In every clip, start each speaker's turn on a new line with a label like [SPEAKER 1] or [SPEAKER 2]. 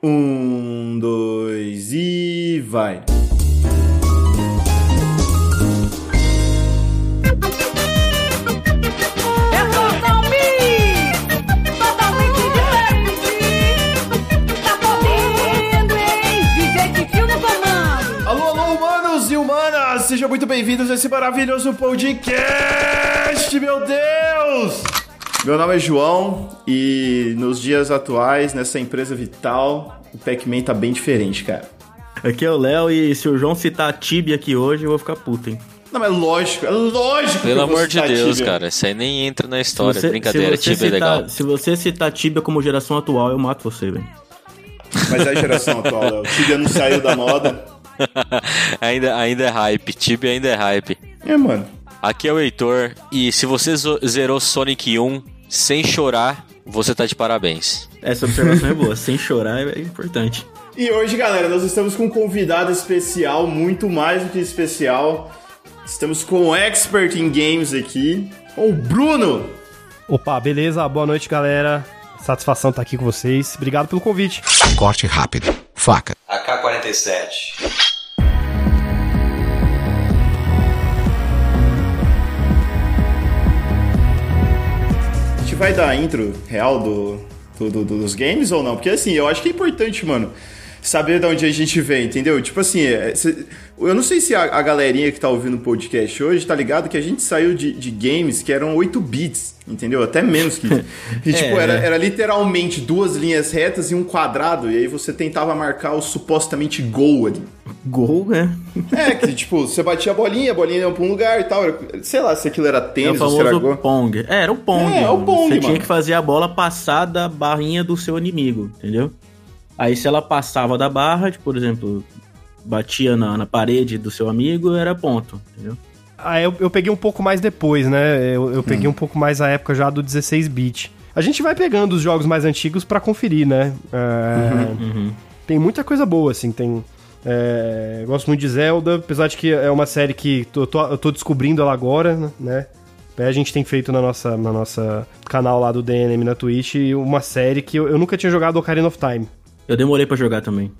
[SPEAKER 1] Um, dois e vai. Sejam muito bem-vindos a esse maravilhoso podcast, meu Deus! Meu nome é João e nos dias atuais, nessa empresa vital, o Pac-Man tá bem diferente, cara.
[SPEAKER 2] Aqui é o Léo e se o João citar Tibia aqui hoje, eu vou ficar puto, hein?
[SPEAKER 1] Não, mas lógico, é lógico que
[SPEAKER 3] Pelo amor de Deus,
[SPEAKER 1] Tibia.
[SPEAKER 3] cara. Isso aí nem entra na história.
[SPEAKER 2] você-
[SPEAKER 3] Brincadeira, Tibia é legal.
[SPEAKER 2] Se você citar Tibia como geração atual, eu mato você, velho.
[SPEAKER 1] Mas é a geração atual, Léo. Tibia não saiu da moda.
[SPEAKER 3] ainda, ainda é hype. Tibia ainda é hype.
[SPEAKER 1] É, mano.
[SPEAKER 3] Aqui é o Heitor. E se você zerou Sonic 1 sem chorar, você tá de parabéns.
[SPEAKER 2] Essa observação é boa. Sem chorar é importante.
[SPEAKER 1] E hoje, galera, nós estamos com um convidado especial, muito mais do que especial. Estamos com o expert em games aqui, o Bruno.
[SPEAKER 4] Opa, beleza? Boa noite, galera. Satisfação estar aqui com vocês. Obrigado pelo convite.
[SPEAKER 5] Corte rápido. Faca.
[SPEAKER 6] AK-47.
[SPEAKER 1] Vai dar a intro real do, do- do- dos games ou não? Porque assim, eu acho que é importante, mano, saber de onde a gente vem, entendeu? Tipo assim, é, eu não sei se a, a galerinha que tá ouvindo o podcast hoje tá ligado que a gente saiu de, de games que eram 8 bits, entendeu? Até menos que isso. E tipo,
[SPEAKER 2] É,
[SPEAKER 1] era,
[SPEAKER 2] né?
[SPEAKER 1] era literalmente duas linhas retas e um quadrado, e aí você tentava marcar o supostamente gol ali.
[SPEAKER 2] Gol, né?
[SPEAKER 1] É, que tipo, você batia a bolinha, a bolinha ia pra um lugar e tal. era- sei lá se aquilo era
[SPEAKER 2] É
[SPEAKER 1] tênis ou se era gol.
[SPEAKER 2] Pong. É, era o Pong.
[SPEAKER 1] É, é o. Pong,
[SPEAKER 2] Você
[SPEAKER 1] mano.
[SPEAKER 2] tinha que fazer a bola passar da barrinha do seu inimigo, entendeu? Aí se ela passava da barra, tipo, por exemplo, batia na, na parede do seu amigo, era ponto, entendeu?
[SPEAKER 4] Ah, eu, eu peguei um pouco mais depois, né? Eu, eu peguei um pouco mais a época já do 16-bit. A gente vai pegando os jogos mais antigos pra conferir, né? É, Tem muita coisa boa, assim. Tem. é, gosto muito de Zelda, apesar de que é uma série que tô- tô- eu tô descobrindo ela agora, né? É, A gente tem feito na nossa, na nossa canal lá do DNM na Twitch uma série que eu, eu nunca tinha jogado Ocarina of Time.
[SPEAKER 2] Eu demorei pra jogar também.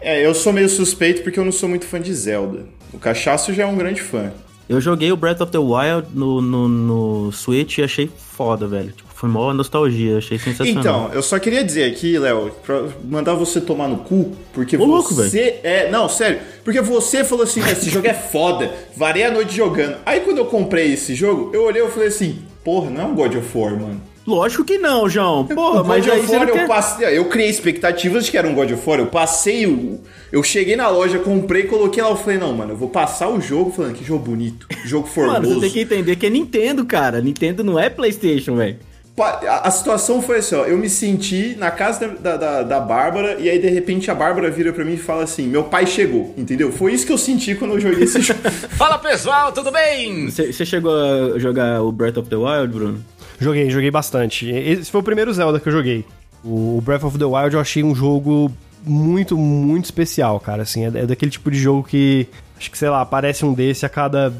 [SPEAKER 1] É, eu sou meio suspeito porque eu não sou muito fã de Zelda. O Cachaço já é um grande fã.
[SPEAKER 2] Eu joguei o Breath of the Wild no, no, no Switch e achei foda, velho. Tipo, foi mó nostalgia, achei sensacional.
[SPEAKER 1] Então, eu só queria dizer aqui, Léo, pra mandar você tomar no cu, porque
[SPEAKER 2] Ô, louco,
[SPEAKER 1] você é. Não, sério, porque você falou assim: esse jogo é foda, varei a noite jogando. Aí quando eu comprei esse jogo, eu olhei e falei assim: porra, não é um God of War, mano.
[SPEAKER 2] Lógico que não, João. Porra, mas
[SPEAKER 1] God
[SPEAKER 2] aí
[SPEAKER 1] of
[SPEAKER 2] você
[SPEAKER 1] eu
[SPEAKER 2] quer...
[SPEAKER 1] passei. Eu criei expectativas de que era um God of War. Eu passei o. Eu cheguei na loja, comprei, coloquei lá. Eu falei, não, mano, eu vou passar o jogo falando que jogo bonito, jogo formoso.
[SPEAKER 2] Mano, você tem que entender que é Nintendo, cara. Nintendo não é Playstation, velho.
[SPEAKER 1] A, situação foi assim, ó. Eu me senti na casa da, da, da Bárbara e aí de repente a Bárbara vira pra mim e fala assim: Meu pai chegou, entendeu? Foi isso que eu senti quando eu joguei esse jogo.
[SPEAKER 6] Fala pessoal, tudo bem?
[SPEAKER 2] Você chegou a jogar o Breath of the Wild, Bruno?
[SPEAKER 4] Joguei, joguei bastante. Esse foi o primeiro Zelda que eu joguei. O Breath of the Wild eu achei um jogo muito, muito especial, cara. Assim, é, é daquele tipo de jogo que acho que, sei lá, aparece um desse a cada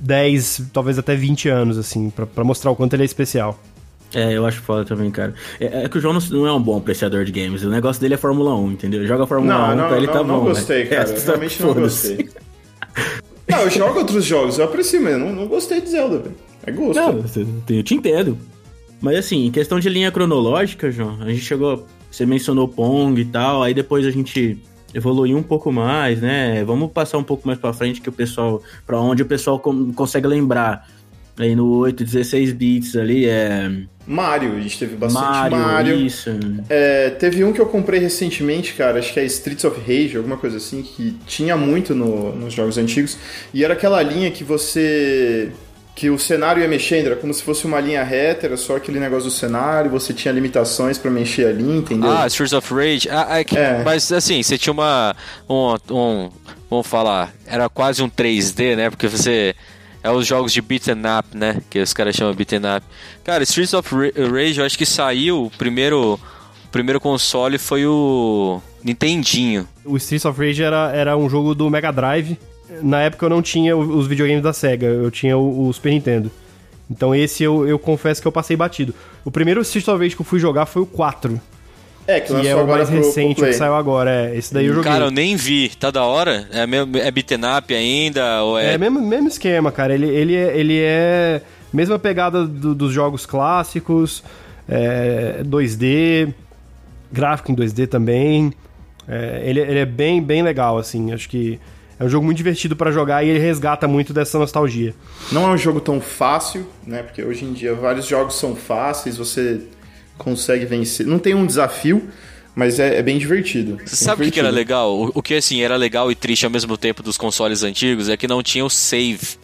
[SPEAKER 4] 10, talvez até 20 anos, assim, pra, pra mostrar o quanto ele é especial.
[SPEAKER 2] É, eu acho foda também, cara. É, é que o João não, não é um bom apreciador de games. O negócio dele é Fórmula 1, entendeu? Joga Fórmula
[SPEAKER 1] Não,
[SPEAKER 2] 1
[SPEAKER 1] não,
[SPEAKER 2] pra ele
[SPEAKER 1] não,
[SPEAKER 2] tá
[SPEAKER 1] não
[SPEAKER 2] bom.
[SPEAKER 1] gostei,
[SPEAKER 2] velho.
[SPEAKER 1] cara.
[SPEAKER 2] Essa,
[SPEAKER 1] Realmente não gostei. Não, eu jogo outros jogos, eu aprecio, mas eu não, não gostei de Zelda, velho. É gosto.
[SPEAKER 2] Não, eu te entendo. Mas assim, em questão de linha cronológica, João, a gente chegou. Você mencionou Pong e tal, aí depois a gente evoluiu um pouco mais, né? Vamos passar um pouco mais pra frente que o pessoal. para onde o pessoal consegue lembrar. Aí no 8, 16 bits ali é.
[SPEAKER 1] Mario, a gente teve bastante
[SPEAKER 2] Mario,
[SPEAKER 1] Mario.
[SPEAKER 2] isso.
[SPEAKER 1] É, teve um que eu comprei recentemente, cara, acho que é Streets of Rage, alguma coisa assim, que tinha muito no- nos jogos antigos. E era aquela linha que você. Que o cenário ia mexendo, era como se fosse uma linha reta, era só aquele negócio do cenário, você tinha limitações pra mexer ali, entendeu?
[SPEAKER 3] Ah, Streets of Rage. Ah, é que-
[SPEAKER 1] É.
[SPEAKER 3] Mas assim, você tinha uma. Um, um. Vamos falar. Era quase um 3D, né? Porque você. É os jogos de beat'em up, né? Que os caras chamam beat'em up. Cara, Streets of Ra- Rage, eu acho que saiu. O primeiro, o primeiro console foi o. Nintendinho.
[SPEAKER 4] O Streets of Rage era, era um jogo do Mega Drive. Na época eu não tinha os videogames da SEGA, eu tinha o, o Super Nintendo. Então esse eu, eu confesso que eu passei batido. O primeiro Streets of Rage que eu fui jogar foi o 4.
[SPEAKER 1] É, que,
[SPEAKER 4] Que é o mais
[SPEAKER 1] pro- pro
[SPEAKER 4] recente
[SPEAKER 1] Play.
[SPEAKER 4] que saiu agora. É, esse daí eu joguei.
[SPEAKER 3] Cara, eu nem vi. Tá da hora? É, mesmo, é beaten up ainda? Ou é...
[SPEAKER 4] É, mesmo, mesmo esquema, cara. Ele, ele, é, ele é. Mesma pegada do- dos jogos clássicos, é, 2D, gráfico em 2D também. É, ele, ele é bem, bem legal, assim. Acho que é um jogo muito divertido pra jogar e ele resgata muito dessa nostalgia.
[SPEAKER 1] Não é um jogo tão fácil, né? Porque hoje em dia vários jogos são fáceis, você consegue vencer. Não tem um desafio, mas é, é bem divertido.
[SPEAKER 3] Você sabe o que, que era legal? O, o que assim era legal e triste ao mesmo tempo dos consoles antigos é que não tinha o save.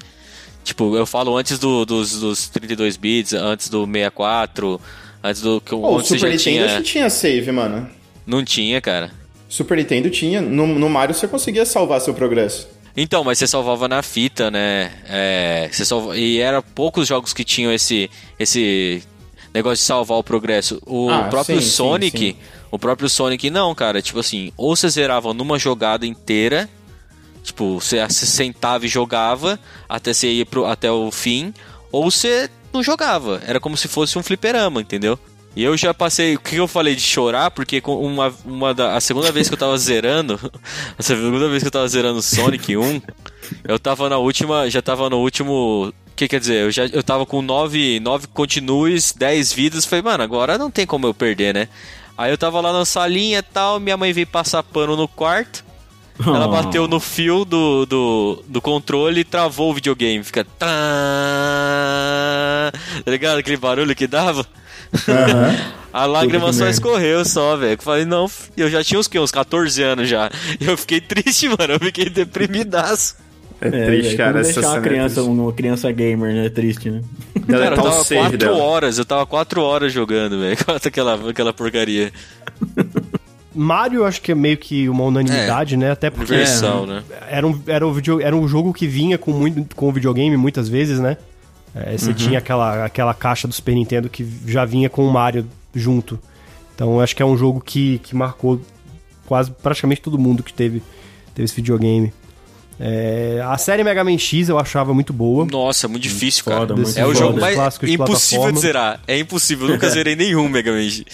[SPEAKER 3] Tipo, eu falo antes do- dos, dos 32 bits, antes do 64, antes do que
[SPEAKER 1] o Super
[SPEAKER 3] já
[SPEAKER 1] Nintendo
[SPEAKER 3] tinha.
[SPEAKER 1] acho que tinha save, mano.
[SPEAKER 3] Não tinha, cara.
[SPEAKER 1] Super Nintendo tinha. No, no Mario você conseguia salvar seu progresso.
[SPEAKER 3] Então, mas você salvava na fita, né? É, você salva... E era poucos jogos que tinham esse, esse negócio de salvar o progresso. O
[SPEAKER 1] Ah,
[SPEAKER 3] próprio
[SPEAKER 1] sim, sim,
[SPEAKER 3] Sonic,
[SPEAKER 1] sim.
[SPEAKER 3] o próprio Sonic não, cara. Tipo assim, ou você zerava numa jogada inteira, tipo, você se sentava e jogava até você ir pro, até o fim, ou você não jogava. Era como se fosse um fliperama, entendeu? E eu já passei. O que eu falei de chorar? Porque uma, uma da, a segunda vez que eu tava zerando. A segunda vez que eu tava zerando Sonic 1, eu tava na última. Já tava no último. O que quer dizer? Eu, já, eu tava com 9, nove continues, 10 vidas. Falei, mano, agora não tem como eu perder, né? Aí eu tava lá na salinha e tal. Minha mãe veio passar pano no quarto. Ela
[SPEAKER 2] Oh.
[SPEAKER 3] bateu no fio do, do, do controle e travou o videogame. Fica. Tá ligado? Aquele barulho que dava. A lágrima
[SPEAKER 1] que
[SPEAKER 3] só escorreu só, velho. Eu Falei, não, eu já tinha uns, quê? uns 14 anos já. E eu fiquei triste, mano. Eu fiquei deprimidaço.
[SPEAKER 1] É,
[SPEAKER 2] É,
[SPEAKER 1] triste, cara. Essa
[SPEAKER 2] deixar uma
[SPEAKER 1] é
[SPEAKER 2] criança,
[SPEAKER 1] triste.
[SPEAKER 2] uma criança gamer, né? Triste, né?
[SPEAKER 3] Cara, eu
[SPEAKER 1] o
[SPEAKER 3] tava
[SPEAKER 1] save
[SPEAKER 3] 4
[SPEAKER 1] dela.
[SPEAKER 3] horas, eu tava 4 horas jogando, velho. aquela, aquela porcaria.
[SPEAKER 4] Mario, acho que é meio que uma unanimidade, né? Até porque
[SPEAKER 3] Universal, né?
[SPEAKER 4] era um, era, um video, era um jogo que vinha com, muito, com o videogame muitas vezes, né? É, você tinha aquela, aquela caixa do Super Nintendo que já vinha com o Mario junto. Então acho que é um jogo que, que marcou quase praticamente todo mundo que teve, teve esse videogame. É, a série Mega Man X eu achava muito boa.
[SPEAKER 3] Nossa, muito difícil,
[SPEAKER 2] foda,
[SPEAKER 3] cara.
[SPEAKER 2] muito
[SPEAKER 3] é o jogo mais
[SPEAKER 4] Clássico de
[SPEAKER 3] impossível
[SPEAKER 4] plataforma.
[SPEAKER 3] de zerar. É impossível. Eu nunca zerei nenhum Mega Man. Nenhum,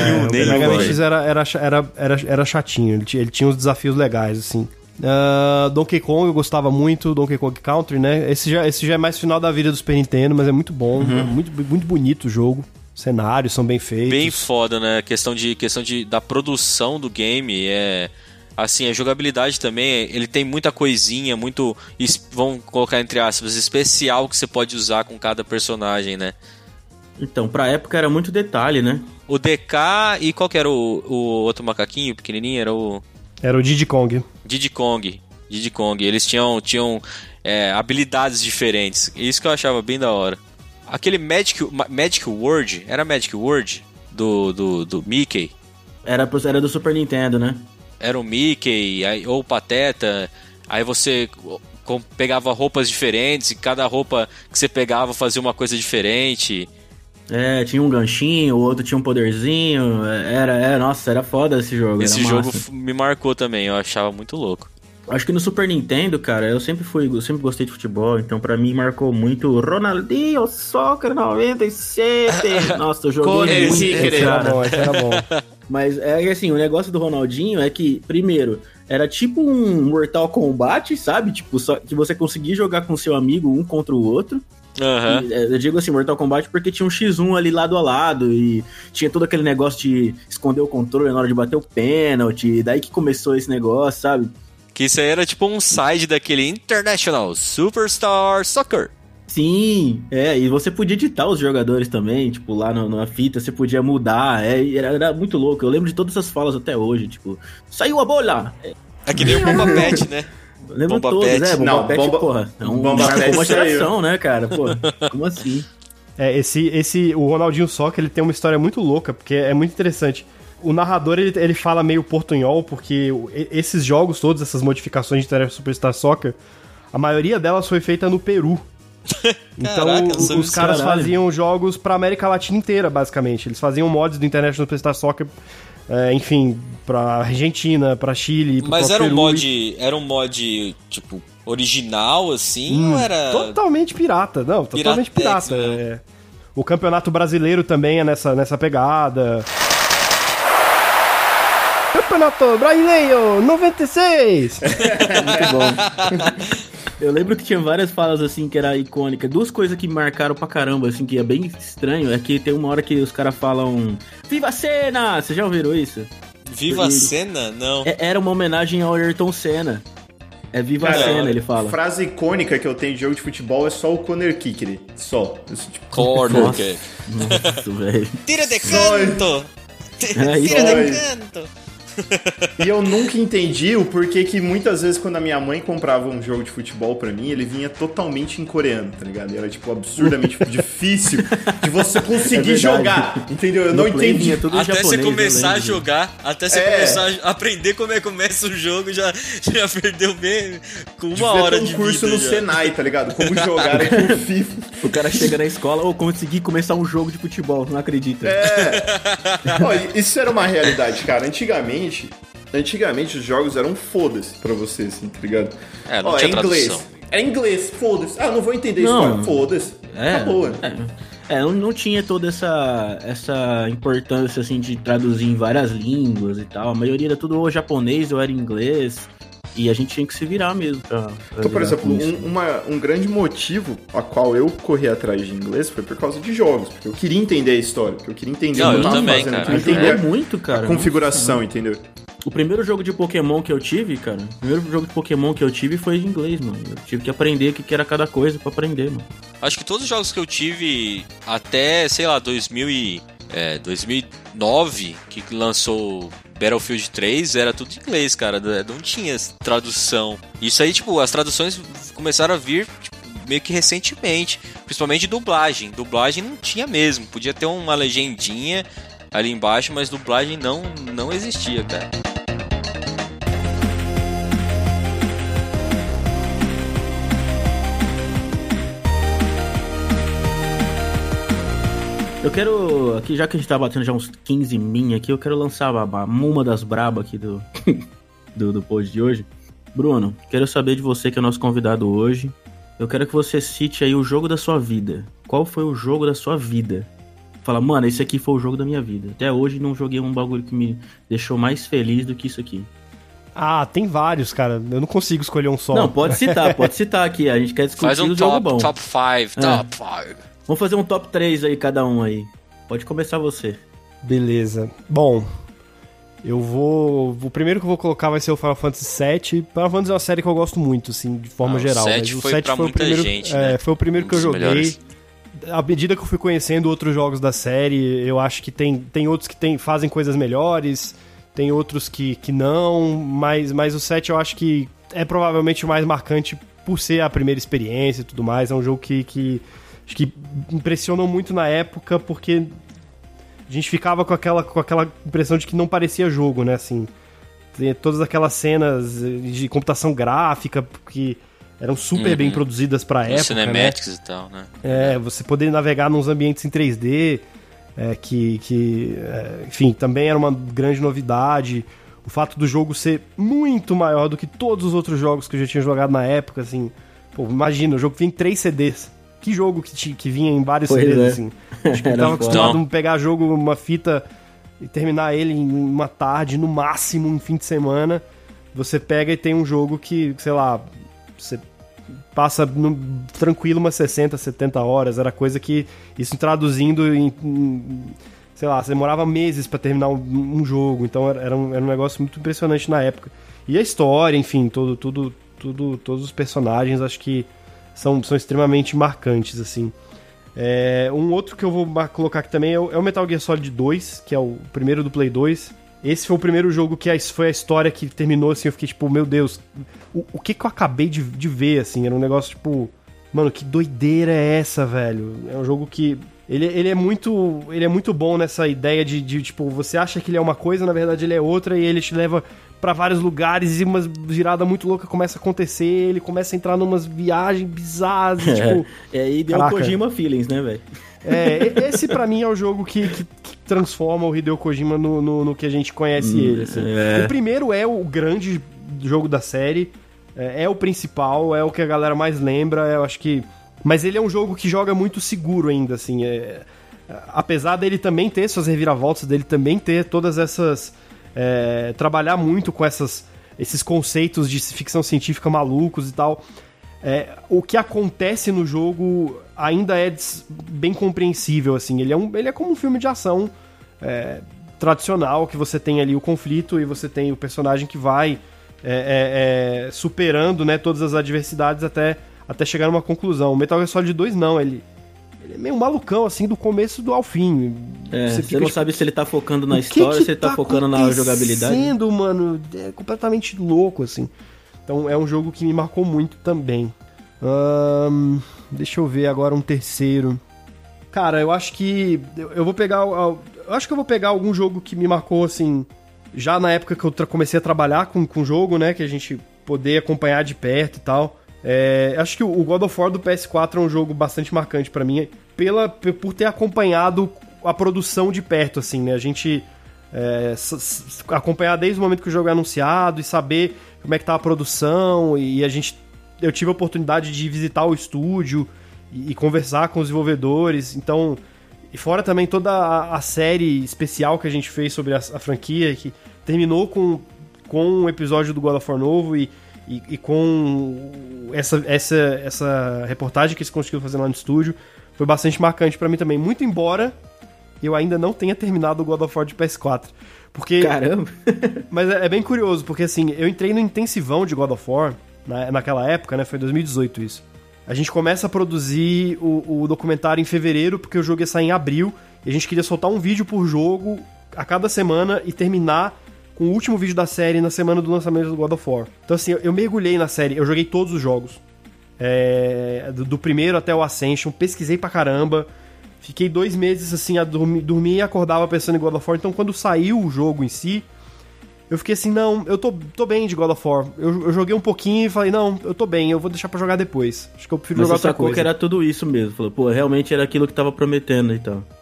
[SPEAKER 4] É, o
[SPEAKER 3] nenhum.
[SPEAKER 4] Mega Man. X era, era, era, era, era chatinho, ele tinha, ele tinha uns desafios legais, assim. Ah, Donkey Kong eu gostava muito, Donkey Kong Country, né? Esse já, esse já é mais final da vida do Super Nintendo, mas é muito bom,
[SPEAKER 3] Uhum.
[SPEAKER 4] é muito, muito bonito o jogo. Cenários são bem feitos.
[SPEAKER 3] Bem foda, né? Questão de questão de da produção do game é assim, a jogabilidade também, ele tem muita coisinha, muito vamos colocar entre aspas, especial que você pode usar com cada personagem, né?
[SPEAKER 2] Então, pra época era muito detalhe, né?
[SPEAKER 3] O DK e qual que era o, o outro macaquinho pequenininho? Era o
[SPEAKER 4] Era o Diddy Kong.
[SPEAKER 3] Diddy Kong. Diddy Kong. Eles tinham, tinham é, habilidades diferentes. Isso que eu achava bem da hora. Aquele Magic, Ma- Magic World, era Magic World do, do, do Mickey?
[SPEAKER 2] Era, era do Super Nintendo, né?
[SPEAKER 3] Era o Mickey aí- ou o Pateta. Aí você pegava roupas diferentes e cada roupa que você pegava fazia uma coisa diferente.
[SPEAKER 2] É, tinha um ganchinho, o outro tinha um poderzinho. é, Era, é, nossa, era foda esse jogo.
[SPEAKER 3] Esse
[SPEAKER 2] era
[SPEAKER 3] jogo me marcou também, eu achava muito louco.
[SPEAKER 2] Acho que no Super Nintendo, cara, eu sempre fui, eu sempre gostei de futebol, então pra mim marcou muito Ronaldinho Soccer 97. Nossa, eu joguei
[SPEAKER 1] Corre,
[SPEAKER 2] muito,
[SPEAKER 1] sim,
[SPEAKER 2] esse.
[SPEAKER 4] Era bom, esse era bom.
[SPEAKER 2] Mas é que, assim, o negócio do Ronaldinho é que, primeiro, era tipo um Mortal Kombat, sabe? Tipo, só que você conseguia jogar com seu amigo um contra o outro.
[SPEAKER 3] Aham.
[SPEAKER 2] E, é, eu digo assim, Mortal Kombat porque tinha um X1 ali lado a lado e tinha todo aquele negócio de esconder o controle na hora de bater o pênalti. Daí que começou esse negócio, sabe?
[SPEAKER 3] Que isso aí era tipo um side daquele International Superstar Soccer.
[SPEAKER 2] Sim, é, e você podia editar os jogadores também, tipo, lá no- na fita, você podia mudar, é, era, era muito louco. Eu lembro de todas essas falas até hoje, tipo, saiu a bola! É,
[SPEAKER 3] É que nem o Bomba Pet, né?
[SPEAKER 2] Lembro
[SPEAKER 3] Bomba
[SPEAKER 2] todas,
[SPEAKER 3] Pet.
[SPEAKER 2] é, Bomba
[SPEAKER 1] Não,
[SPEAKER 2] Pet,
[SPEAKER 1] Bomba-
[SPEAKER 2] porra, é um
[SPEAKER 1] Bomba
[SPEAKER 2] marcou
[SPEAKER 1] Pet
[SPEAKER 2] uma geração, né, cara, pô, como assim?
[SPEAKER 4] É, esse, esse, o Ronaldinho Soccer, ele tem uma história muito louca, porque é muito interessante. O narrador, ele, ele fala meio portunhol, porque esses jogos todos, essas modificações de Internet Superstar Soccer, a maioria delas foi feita no Peru. Então,
[SPEAKER 3] Caraca,
[SPEAKER 4] os caras
[SPEAKER 2] caralho.
[SPEAKER 4] faziam jogos pra América Latina inteira, basicamente. Eles faziam mods do Internet Superstar Soccer, é, enfim, pra Argentina, pra Chile, pro
[SPEAKER 3] Mas era um
[SPEAKER 4] Peru
[SPEAKER 3] mod. Era um mod, tipo, original, assim, ou era.
[SPEAKER 4] Totalmente pirata, não, totalmente
[SPEAKER 3] Piratex
[SPEAKER 4] pirata.
[SPEAKER 3] mesmo.
[SPEAKER 4] é. O campeonato brasileiro também é nessa, nessa pegada. Campeonato Brasileiro 96!
[SPEAKER 2] Muito bom. Eu lembro que tinha várias falas assim que era icônica. Duas coisas que marcaram pra caramba, assim, que é bem estranho. É que tem uma hora que os caras falam Viva a cena! Vocês já ouviram isso?
[SPEAKER 3] Viva a cena? Não.
[SPEAKER 2] É- era uma homenagem ao Ayrton Senna. É Viva a
[SPEAKER 1] Cara,
[SPEAKER 2] cena, ele fala.
[SPEAKER 1] Frase icônica que eu tenho de jogo de futebol é só o corner kick. Só. Isso, tipo,
[SPEAKER 3] Corner,
[SPEAKER 2] Nossa.
[SPEAKER 3] que-
[SPEAKER 2] Nossa, velho.
[SPEAKER 3] Tira de canto!
[SPEAKER 2] É
[SPEAKER 3] Tira de canto!
[SPEAKER 1] E eu nunca entendi o porquê que muitas vezes quando a minha mãe comprava um jogo de futebol pra mim, ele vinha totalmente em coreano, tá ligado? E era tipo absurdamente difícil de você conseguir
[SPEAKER 2] É
[SPEAKER 1] jogar, entendeu? Eu
[SPEAKER 2] No
[SPEAKER 1] não entendi.
[SPEAKER 2] vinha tudo em
[SPEAKER 3] Até
[SPEAKER 2] japonês,
[SPEAKER 3] você
[SPEAKER 2] eu
[SPEAKER 3] começar a jogar, até você
[SPEAKER 1] É.
[SPEAKER 3] começar a aprender como é que começa o jogo, já, já perdeu bem com uma
[SPEAKER 1] Devia
[SPEAKER 3] hora
[SPEAKER 1] ter um
[SPEAKER 3] de
[SPEAKER 1] curso
[SPEAKER 3] vida.
[SPEAKER 1] no
[SPEAKER 3] já.
[SPEAKER 1] Senai, tá ligado? Como jogar aqui no FIFA.
[SPEAKER 2] O cara chega na escola, ou consegui começar um jogo de futebol, não acredita.
[SPEAKER 1] Ó, e isso era uma realidade, cara. Antigamente, antigamente os jogos eram foda-se pra você, assim, tá ligado?
[SPEAKER 3] É, não
[SPEAKER 1] Ó,
[SPEAKER 3] tinha
[SPEAKER 1] é inglês.
[SPEAKER 3] tradução.
[SPEAKER 1] É inglês, foda-se. Ah, não vou entender história, foda-se.
[SPEAKER 2] É,
[SPEAKER 1] Acabou.
[SPEAKER 2] é, é, não, tinha toda essa, essa importância assim de traduzir em várias línguas e tal. A maioria era tudo ou japonês ou era inglês. E a gente tinha que se virar mesmo pra. pra
[SPEAKER 1] Então, por exemplo,
[SPEAKER 2] isso.
[SPEAKER 1] um, uma- um grande motivo a qual eu corri atrás de inglês foi por causa de jogos. Porque eu queria entender a história, porque eu queria entender
[SPEAKER 3] Não,
[SPEAKER 1] o que
[SPEAKER 3] eu
[SPEAKER 1] tava
[SPEAKER 3] também,
[SPEAKER 1] fazendo,
[SPEAKER 3] cara.
[SPEAKER 1] eu queria entender a-
[SPEAKER 2] muito, cara.
[SPEAKER 1] a configuração, entendeu?
[SPEAKER 2] O primeiro jogo de Pokémon que eu tive, cara, o primeiro jogo de Pokémon que eu tive foi em inglês, mano. Eu tive que aprender o que era cada coisa pra aprender, mano.
[SPEAKER 3] Acho que todos os jogos que eu tive até, sei lá, 2000 e, é, 2009, que lançou Battlefield 3, era tudo em inglês, cara. Não tinha tradução. Isso aí, tipo, as traduções começaram a vir tipo, meio que recentemente. Principalmente dublagem. Dublagem não tinha mesmo. Podia ter uma legendinha ali embaixo, mas dublagem não, não existia, cara.
[SPEAKER 2] Eu quero, aqui já que a gente tá batendo já uns 15 min aqui, eu quero lançar a, a uma das braba aqui do, do, do post de hoje. Bruno, quero saber de você que é nosso convidado hoje. Eu quero que você cite aí o jogo da sua vida. Qual foi o jogo da sua vida? Fala, mano, esse aqui foi o jogo da minha vida. Até hoje não joguei um bagulho que me deixou mais feliz do que isso aqui.
[SPEAKER 4] Ah, tem vários, cara. Eu não consigo escolher um só.
[SPEAKER 2] Não, pode citar, pode citar aqui. A gente quer discutir
[SPEAKER 3] Faz um
[SPEAKER 2] o jogo
[SPEAKER 3] top,
[SPEAKER 2] bom.
[SPEAKER 3] top 5,
[SPEAKER 2] É.
[SPEAKER 3] top 5.
[SPEAKER 2] Vamos fazer um top 3 aí, cada um aí. Pode começar você.
[SPEAKER 4] Beleza. Bom, eu vou. O primeiro que eu vou colocar vai ser o Final Fantasy VII. Final Fantasy é uma série que eu gosto muito, assim, de forma
[SPEAKER 3] Ah, o
[SPEAKER 4] geral.
[SPEAKER 3] 7
[SPEAKER 4] mas
[SPEAKER 3] foi
[SPEAKER 4] o 7
[SPEAKER 3] pra
[SPEAKER 4] foi o
[SPEAKER 3] muita
[SPEAKER 4] primeiro.
[SPEAKER 3] gente,
[SPEAKER 4] é,
[SPEAKER 3] né?
[SPEAKER 4] Foi o primeiro
[SPEAKER 3] Um
[SPEAKER 4] que eu joguei.
[SPEAKER 3] melhores.
[SPEAKER 4] À medida que eu fui conhecendo outros jogos da série, eu acho que tem, tem outros que tem, fazem coisas melhores, tem outros que, que não, mas, mas o 7 eu acho que é provavelmente o mais marcante por ser a primeira experiência e tudo mais. É um jogo que, que acho que impressionou muito na época, porque a gente ficava com aquela, com aquela impressão de que não parecia jogo, né? Assim, tem todas aquelas cenas de computação gráfica que eram super
[SPEAKER 3] Uhum.
[SPEAKER 4] bem produzidas
[SPEAKER 3] Os
[SPEAKER 4] época, né?
[SPEAKER 3] cinematics e tal, né?
[SPEAKER 4] É, você poder navegar nos ambientes em 3D, é, que, que é, enfim, também era uma grande novidade. O fato do jogo ser muito maior do que todos os outros jogos que eu já tinha jogado na época, assim. Pô, imagina, o jogo vinha em três CDs. Que jogo que, ti- que vinha em vários
[SPEAKER 2] Pois
[SPEAKER 4] CDs,
[SPEAKER 2] é.
[SPEAKER 4] assim? Acho que eu tava acostumado a pegar jogo, uma fita e terminar ele em uma tarde, no máximo um fim de semana. Você pega e tem um jogo que, sei lá, você passa no- tranquilo umas 60, 70 horas. Era coisa que, isso traduzindo em. em- sei lá, você demorava meses pra terminar um, um jogo. Então era, era um, era um negócio muito impressionante na época. E a história, enfim, todo, tudo, tudo, todos os personagens acho que são, são extremamente marcantes, assim. É, um outro que eu vou colocar aqui também é o, é o Metal Gear Solid 2, que é o primeiro do Play 2. Esse foi o primeiro jogo que a- foi a história que terminou assim. Eu fiquei tipo, meu Deus, o, o que que eu acabei de, de ver, assim? Era um negócio tipo, mano, que doideira é essa, velho? É um jogo que. Ele, ele é muito ele é muito bom nessa ideia de, de, tipo, você acha que ele é uma coisa, na verdade ele é outra, e ele te leva pra vários lugares e uma virada muito louca começa a acontecer, ele começa a entrar numas viagens bizarras, e, tipo.
[SPEAKER 2] É, e deu
[SPEAKER 4] Caraca.
[SPEAKER 2] Kojima Feelings, né, velho?
[SPEAKER 4] É, esse pra mim é o jogo que, que- que transforma o Hideo Kojima no, no, no que a gente conhece
[SPEAKER 2] Hum,
[SPEAKER 4] ele. assim.
[SPEAKER 2] é.
[SPEAKER 4] O primeiro é o grande jogo da série, é, é o principal, é o que a galera mais lembra, eu acho que... Mas ele é um jogo que joga muito seguro ainda, assim, é- apesar dele também ter suas reviravoltas, dele também ter todas essas... é, trabalhar muito com essas, esses conceitos de ficção científica malucos e tal. É, o que acontece no jogo ainda é bem compreensível, assim. Ele é, um, ele é como um filme de ação é, tradicional, que você tem ali o conflito e você tem o personagem que vai é, é, superando né, todas as adversidades até, até chegar numa conclusão. O Metal Gear Solid 2 não, ele, ele é meio malucão, assim, do começo do ao fim.
[SPEAKER 2] É, você,
[SPEAKER 4] fica,
[SPEAKER 2] não
[SPEAKER 4] tipo,
[SPEAKER 2] sabe se ele tá focando na
[SPEAKER 4] o que
[SPEAKER 2] história,
[SPEAKER 4] que
[SPEAKER 2] se ele tá, focando na jogabilidade.
[SPEAKER 4] acontecendo, mano, é completamente louco, assim. Então é um jogo que me marcou muito também. Deixa eu ver agora um terceiro. Cara, eu acho que eu vou pegar, o- eu acho que eu vou pegar algum jogo que me marcou assim, já na época que eu comecei a trabalhar com com o jogo, né, que a gente poder acompanhar de perto e tal. É, acho que o God of War do PS4 é um jogo bastante marcante pra mim, pela por ter acompanhado a produção de perto, assim, né? A gente é, acompanhar desde o momento que o jogo é anunciado e saber como é que tá a produção e a gente eu tive a oportunidade de visitar o estúdio e, e conversar com os desenvolvedores então e fora também toda a, a série especial que a gente fez sobre a, a franquia que terminou com com um episódio do God of War novo e, e, e com essa, essa, essa reportagem que eles conseguiram fazer lá no estúdio foi bastante marcante pra mim também muito embora eu ainda não tenha terminado o God of War de PS4 porque
[SPEAKER 2] Caramba.
[SPEAKER 4] mas é, é bem curioso, porque assim, eu entrei no intensivão de God of War, na, naquela época, né? Foi em 2018 isso. A gente começa a produzir o, o documentário em fevereiro, porque o jogo ia sair em abril, e a gente queria soltar um vídeo por jogo a cada semana e terminar com o último vídeo da série na semana do lançamento do God of War. Então assim, eu, eu mergulhei na série, eu joguei todos os jogos. É, do, do primeiro até o Ascension, pesquisei pra caramba. Fiquei dois meses assim, a dormir, dormia e acordava pensando em God of War. Então, quando saiu o jogo em si, eu fiquei assim, não, eu tô, tô bem de God of War. Eu, eu joguei um pouquinho e falei, não, eu tô bem, eu vou deixar pra jogar depois. Acho que eu prefiro
[SPEAKER 2] Mas
[SPEAKER 4] jogar
[SPEAKER 2] você
[SPEAKER 4] outra
[SPEAKER 2] sacou
[SPEAKER 4] coisa.
[SPEAKER 2] que era tudo isso mesmo. Falou, pô, realmente era aquilo que tava prometendo então. e tal.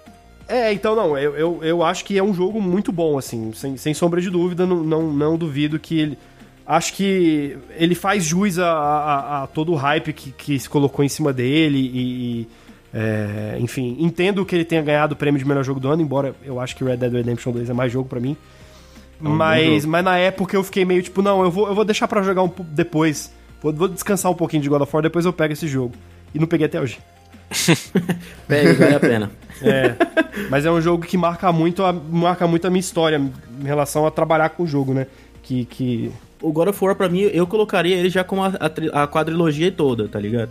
[SPEAKER 4] É, então não, eu, eu, eu acho que é um jogo muito bom, assim, sem, sem sombra de dúvida, não, não, não duvido que ele. Acho que ele faz jus a, a, a todo o hype que, que se colocou em cima dele e. e, é, enfim, entendo que ele tenha ganhado o prêmio de melhor jogo do ano, embora eu acho que Red Dead Redemption 2 é mais jogo pra mim.
[SPEAKER 2] um bom
[SPEAKER 4] mas, mas na época eu fiquei meio tipo, não, eu vou, eu vou deixar pra jogar um, po- depois. Vou, vou descansar um pouquinho de God of War, depois eu pego esse jogo. E não peguei até hoje.
[SPEAKER 2] Pega, vale a pena.
[SPEAKER 4] É, mas é um jogo que marca muito, a, marca muito a minha história em relação a trabalhar com o jogo, né? Que, que
[SPEAKER 2] O God of War, pra mim, eu colocaria ele já com a, a, a quadrilogia toda, tá ligado?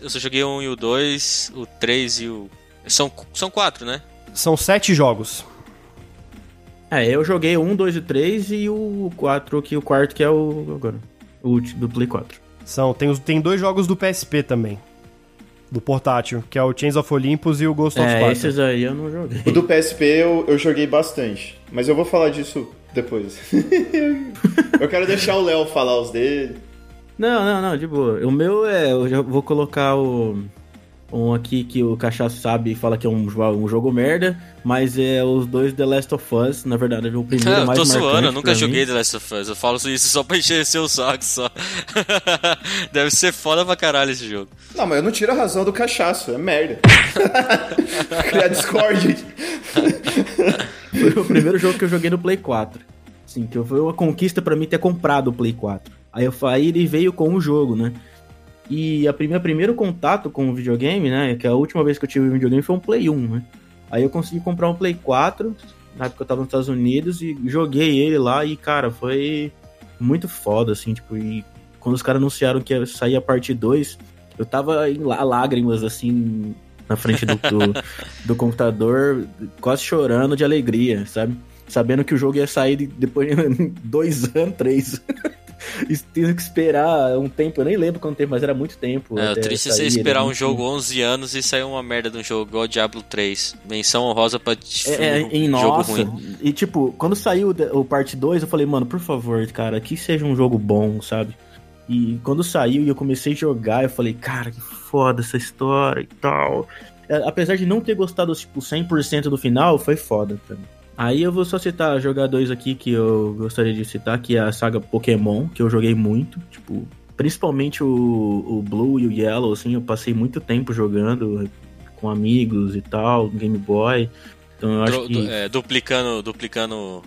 [SPEAKER 3] Eu só joguei o 1 e o 2, o 3 e o. São, são quatro, né?
[SPEAKER 4] são sete jogos.
[SPEAKER 2] É, eu joguei o 1, 2 e 3 e o 4, que o quarto que é o agora. O último do Play 4.
[SPEAKER 4] São, tem, os- tem dois jogos do PSP também. Do portátil, que é o Chains of Olympus e o Ghost of
[SPEAKER 2] É,
[SPEAKER 4] Sparta.
[SPEAKER 2] esses aí eu não joguei.
[SPEAKER 1] O do PSP eu, eu joguei bastante, mas eu vou falar disso depois. eu quero deixar o Léo falar os dele.
[SPEAKER 2] Não, não, não, de boa. O meu é. Eu já vou colocar o. Um aqui que o Cachaço sabe e fala que é um, um jogo merda, mas é os dois The Last of Us. Na verdade, o primeiro é
[SPEAKER 3] Ah, eu
[SPEAKER 2] mais
[SPEAKER 3] tô
[SPEAKER 2] marcante
[SPEAKER 3] zoando, eu nunca joguei
[SPEAKER 2] mim.
[SPEAKER 3] The Last of Us. Eu falo isso só pra encher seu saco só. Deve ser foda pra caralho esse jogo.
[SPEAKER 1] Não, mas eu não tiro a razão do cachaço, é merda. Criar Discord.
[SPEAKER 2] Foi o primeiro jogo que eu joguei no Play 4. Sim, que foi uma conquista pra mim ter comprado o Play 4. Aí, eu, aí ele veio com o jogo, né? E a primeira primeiro contato com o videogame, né? Que a última vez que eu tive um videogame foi um Play 1, né? Aí eu consegui comprar um Play 4, na época eu tava nos Estados Unidos, e joguei ele lá e, cara, foi muito foda, assim, tipo, e quando os caras anunciaram que ia sair a parte 2, eu tava em lá- lágrimas, assim, na frente do, do, do computador, quase chorando de alegria, sabe? Sabendo que o jogo ia sair de- depois de dois anos, três. E tendo que esperar um tempo, eu nem lembro quanto tempo, mas era muito tempo.
[SPEAKER 3] É, triste é você
[SPEAKER 2] era
[SPEAKER 3] esperar um jogo 11 anos e sair uma merda de um jogo igual o Diablo 3. Menção honrosa pra
[SPEAKER 2] É, é, em
[SPEAKER 3] jogo
[SPEAKER 2] nossa.
[SPEAKER 3] ruim.
[SPEAKER 2] E tipo, quando saiu o parte 2, eu falei, mano, por favor, cara, que seja um jogo bom, sabe? E quando saiu e eu comecei a jogar, eu falei, cara, que foda essa história e tal. É, Apesar de não ter gostado, tipo, 100% do final, foi foda pra mim. Aí eu vou só citar jogadores aqui que eu gostaria de citar, que é a saga Pokémon, que eu joguei muito, tipo, principalmente o, o Blue e o Yellow, assim, eu passei muito tempo jogando com amigos e tal, Game Boy. Então eu acho
[SPEAKER 3] Dro-
[SPEAKER 2] que
[SPEAKER 3] du- é, duplicando, duplicando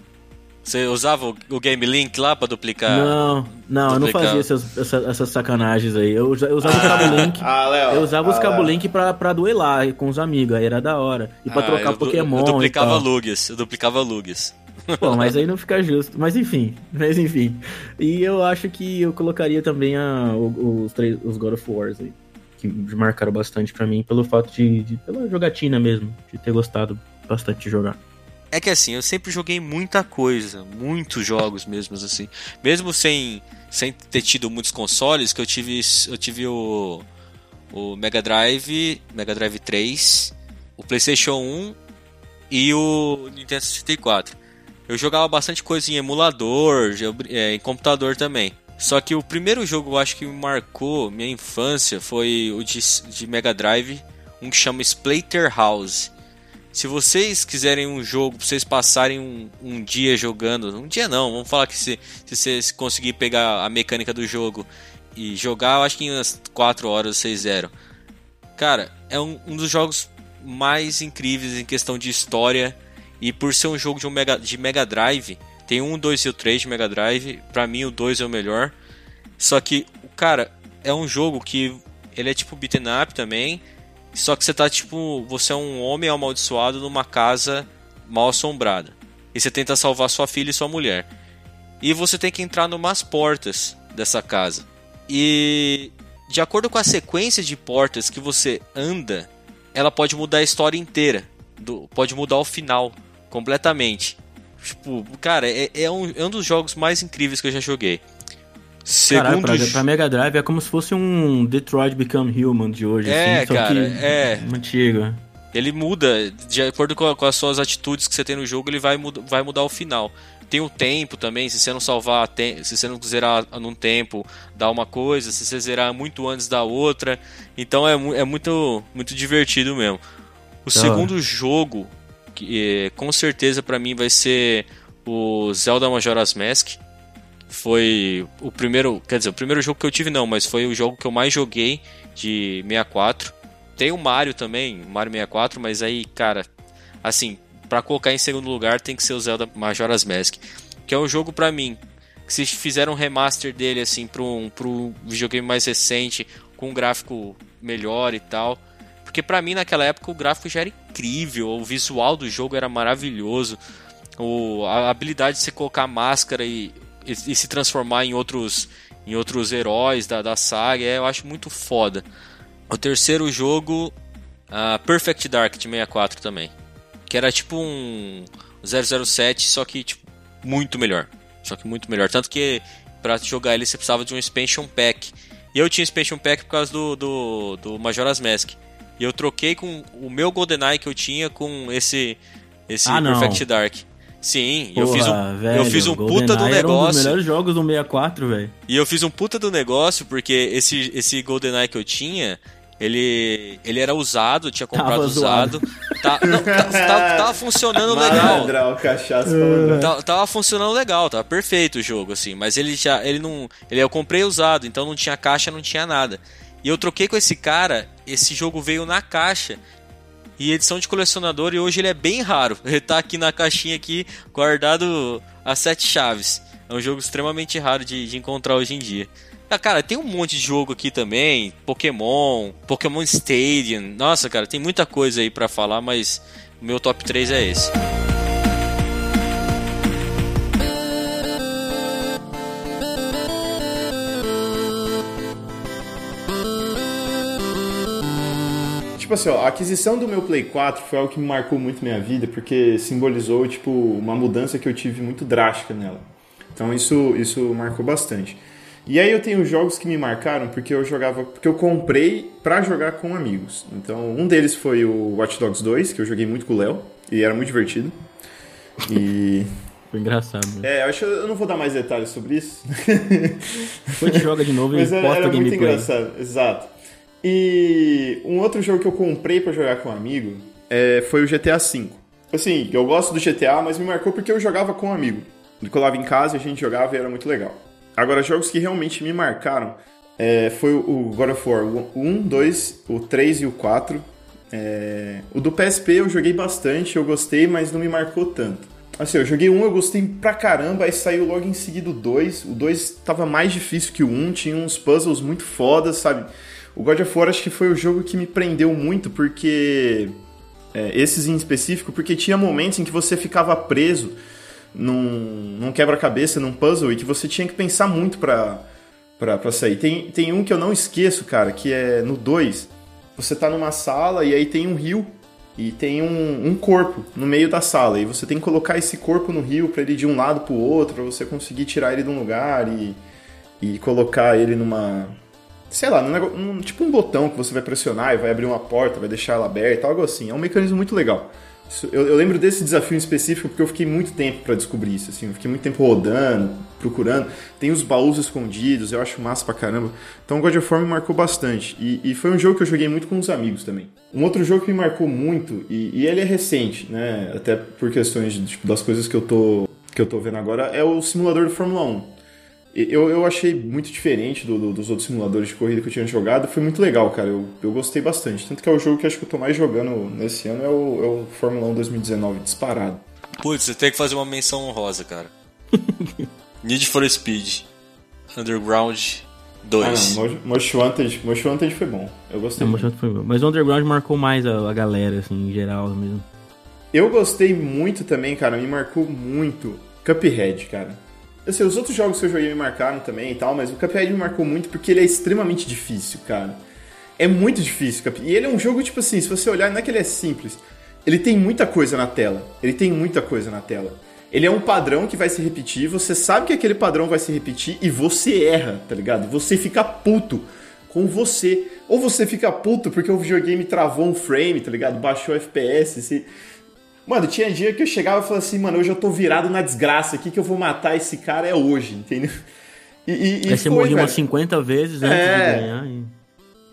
[SPEAKER 3] Você usava o, o Game Link lá pra duplicar?
[SPEAKER 2] Não, não, eu não
[SPEAKER 3] duplicar.
[SPEAKER 2] fazia essas, essa- essas sacanagens aí. Eu, eu usava o cabo link.
[SPEAKER 1] Ah, Léo.
[SPEAKER 2] Eu usava os
[SPEAKER 1] ah,
[SPEAKER 2] cabo
[SPEAKER 1] Léo.
[SPEAKER 2] link pra, pra duelar com os amigos, aí era da hora. E pra
[SPEAKER 3] Ah,
[SPEAKER 2] trocar
[SPEAKER 3] eu
[SPEAKER 2] Pokémon.
[SPEAKER 3] Eu duplicava
[SPEAKER 2] tal.
[SPEAKER 3] Lugias, eu duplicava Lugias.
[SPEAKER 2] Pô, mas aí não fica justo. Mas enfim, mas enfim. E eu acho que eu colocaria também a, os, três, os God of Wars aí. Que marcaram bastante pra mim pelo fato de, de- pela jogatina mesmo, de ter gostado bastante de jogar.
[SPEAKER 3] É que assim, eu sempre joguei muita coisa, muitos jogos mesmo assim. Mesmo sem, sem ter tido muitos consoles, que eu tive, eu tive o, o Mega Drive, Mega Drive 3, o PlayStation 1 e o Nintendo 64. Eu jogava bastante coisa em emulador, é, em computador também. Só que o primeiro jogo eu acho que me marcou minha infância foi o de, de Mega Drive, um que chama Splatterhouse. Se vocês quiserem um jogo, vocês passarem um, um dia jogando, um dia não, vamos falar que se, se vocês conseguir pegar a mecânica do jogo e jogar, eu acho que em umas 4 horas vocês zeram. Cara, é um, um dos jogos mais incríveis em questão de história e por ser um jogo de, um Mega, de Mega Drive, tem um, 2 e o 3 de Mega Drive, pra mim o 2 é o melhor. Só que, cara, é um jogo que ele é tipo beaten up também, só que você tá tipo, você é um homem amaldiçoado numa casa mal assombrada. E você tenta salvar sua filha e sua mulher. E você tem que entrar numas portas dessa casa. E de acordo com a sequência de portas que você anda, ela pode mudar a história inteira. Do- pode mudar o final completamente. Tipo, cara, é, é um, é um dos jogos mais incríveis que eu já joguei.
[SPEAKER 2] Caralho,
[SPEAKER 3] Segundo
[SPEAKER 2] pra,
[SPEAKER 3] jo-
[SPEAKER 2] pra Mega Drive é como se fosse um Detroit Become Human de hoje,
[SPEAKER 3] É,
[SPEAKER 2] assim,
[SPEAKER 3] cara, é.
[SPEAKER 2] antigo.
[SPEAKER 3] Ele muda, de acordo com, a- com as suas atitudes que você tem no jogo, ele vai, vai mudar o final. Tem o tempo também, se você não salvar, tem- se você não zerar num tempo, dá uma coisa, se você zerar muito antes da outra. Então é, é muito, muito divertido mesmo. O segundo jogo, que eh, com certeza pra mim vai ser o Zelda Majora's Mask. Foi o primeiro, quer dizer, o primeiro jogo que eu tive não, mas foi o jogo que eu mais joguei de 64. Tem o Mario também, Mario 64, mas aí, cara, assim, pra colocar em segundo lugar tem que ser o Zelda Majora's Mask, que é um jogo pra mim que se fizeram um remaster dele assim para um pro videogame mais recente, com um gráfico melhor e tal. Porque pra mim naquela época o gráfico já era incrível, o visual do jogo era maravilhoso, o, a habilidade de você colocar máscara e, e, e se transformar em outros em outros heróis da, da saga, é, eu acho muito foda. O terceiro jogo, ah, Perfect Dark de 64 também. Que era tipo um 007, só que tipo, muito melhor. Só que muito melhor. Tanto que pra jogar ele você precisava de um expansion pack. E eu tinha expansion pack por causa do, do, do Majora's Mask. E eu troquei com o meu GoldenEye que eu tinha com esse, esse
[SPEAKER 2] Ah.
[SPEAKER 3] Perfect Dark. Sim, eu
[SPEAKER 2] Porra,
[SPEAKER 3] fiz um,
[SPEAKER 2] velho,
[SPEAKER 3] eu fiz um puta do
[SPEAKER 2] GoldenEye Era um dos
[SPEAKER 3] negócio.
[SPEAKER 2] melhores jogos do 64, velho.
[SPEAKER 3] E eu fiz um puta do negócio porque esse, esse GoldenEye que eu tinha, ele, ele era usado, eu tinha comprado
[SPEAKER 2] Tava
[SPEAKER 3] usado. Tá, não, tá- tá- tava funcionando legal.
[SPEAKER 1] Cachaça.
[SPEAKER 3] Tá- Tava funcionando legal, tava perfeito o jogo, assim. Mas ele já. Ele não. Ele eu comprei usado, então não tinha caixa, não tinha nada. E eu troquei com esse cara, esse jogo veio na caixa. E edição de colecionador, e hoje ele é bem raro. Ele tá aqui na caixinha aqui, guardado a sete chaves. É um jogo extremamente raro de, de encontrar hoje em dia. Ah, cara, tem um monte de jogo aqui também. Pokémon, Pokémon Stadium. Nossa, cara, tem muita coisa aí pra falar, mas o meu top 3 é esse.
[SPEAKER 1] Tipo assim, ó, a aquisição do meu Play 4 foi algo que me marcou muito minha vida, porque simbolizou, tipo, uma mudança que eu tive muito drástica nela. Então isso, isso marcou bastante. E aí eu tenho jogos que me marcaram porque eu jogava, porque eu comprei pra jogar com amigos. Então, um deles foi o Watch Dogs 2, que eu joguei muito com o Léo, e era muito divertido. E
[SPEAKER 2] Foi engraçado. né?
[SPEAKER 1] é, eu acho que eu não vou dar mais detalhes sobre isso.
[SPEAKER 2] Depois joga de novo e
[SPEAKER 1] Mas era, era muito
[SPEAKER 2] gameplay.
[SPEAKER 1] engraçado, exato. E um outro jogo que eu comprei pra jogar com um amigo é, foi o GTA V. Assim, eu gosto do GTA, mas me marcou porque eu jogava com um amigo. Eu colava em casa a gente jogava e era muito legal. Agora, jogos que realmente me marcaram é, foi o God of War 1, 2, o 3 e o 4. É, o do PSP eu joguei bastante, eu gostei, mas não me marcou tanto. Assim, eu joguei um, eu gostei pra caramba, aí saiu logo em seguida o 2. O 2 tava mais difícil que o 1, um, tinha uns puzzles muito fodas, sabe? O God of War acho que foi o jogo que me prendeu muito, porque. É, esses em específico, porque tinha momentos em que você ficava preso num, num quebra-cabeça, num puzzle, e que você tinha que pensar muito pra, pra, pra sair. Tem, tem um que eu não esqueço, cara, que é no 2. Você tá numa sala e aí tem um rio e tem um, um, corpo no meio da sala e você tem que colocar esse corpo no rio para ele ir de um lado para o outro, para você conseguir tirar ele de um lugar e, e colocar ele numa sei lá, tipo um botão que você vai pressionar e vai abrir uma porta, vai deixar ela aberta, algo assim. É um mecanismo muito legal. Eu, eu, lembro desse desafio em específico porque eu fiquei muito tempo para descobrir isso, assim, eu fiquei muito tempo rodando, procurando. Tem os baús escondidos, eu acho massa pra caramba. Então God of War me marcou bastante. E, e foi um jogo que eu joguei muito com os amigos também. Um outro jogo que me marcou muito, e, e ele é recente, né? Até por questões de, tipo, das coisas que eu tô que eu tô vendo agora, é o simulador do Fórmula 1. Eu, eu achei muito diferente do, do, dos outros simuladores de corrida que eu tinha jogado. Foi muito legal, cara. Eu, eu gostei bastante. Tanto que é o jogo que acho que eu tô mais jogando nesse ano é o, é o Fórmula 1 2019, disparado.
[SPEAKER 3] Putz, você tem que fazer uma menção honrosa, cara. Need for Speed Underground 2.
[SPEAKER 1] Ah, não, Most Wanted, Most Wanted foi bom. Eu gostei.
[SPEAKER 2] Most Wanted foi bom. Mas o Underground marcou mais a, a galera, assim, em geral mesmo.
[SPEAKER 1] Eu gostei muito também, cara. Me marcou muito Cuphead, cara. Assim, os outros jogos que eu joguei me marcaram também e tal, mas o Cuphead me marcou muito porque ele é extremamente difícil, cara. É muito difícil, E ele é um jogo, tipo assim, se você olhar, não é que ele é simples. Ele tem muita coisa na tela. Ele tem muita coisa na tela. Ele é um padrão que vai se repetir, você sabe que aquele padrão vai se repetir e você erra, tá ligado? Você fica puto com você. Ou você fica puto porque o videogame travou um frame, tá ligado? Baixou FPS, você Mano, tinha dia que eu chegava e falava assim, mano, hoje eu tô virado na desgraça aqui que eu vou matar esse cara é hoje, entendeu?
[SPEAKER 2] E, e, e Aí você morreu umas 50 vezes antes é... de ganhar. E...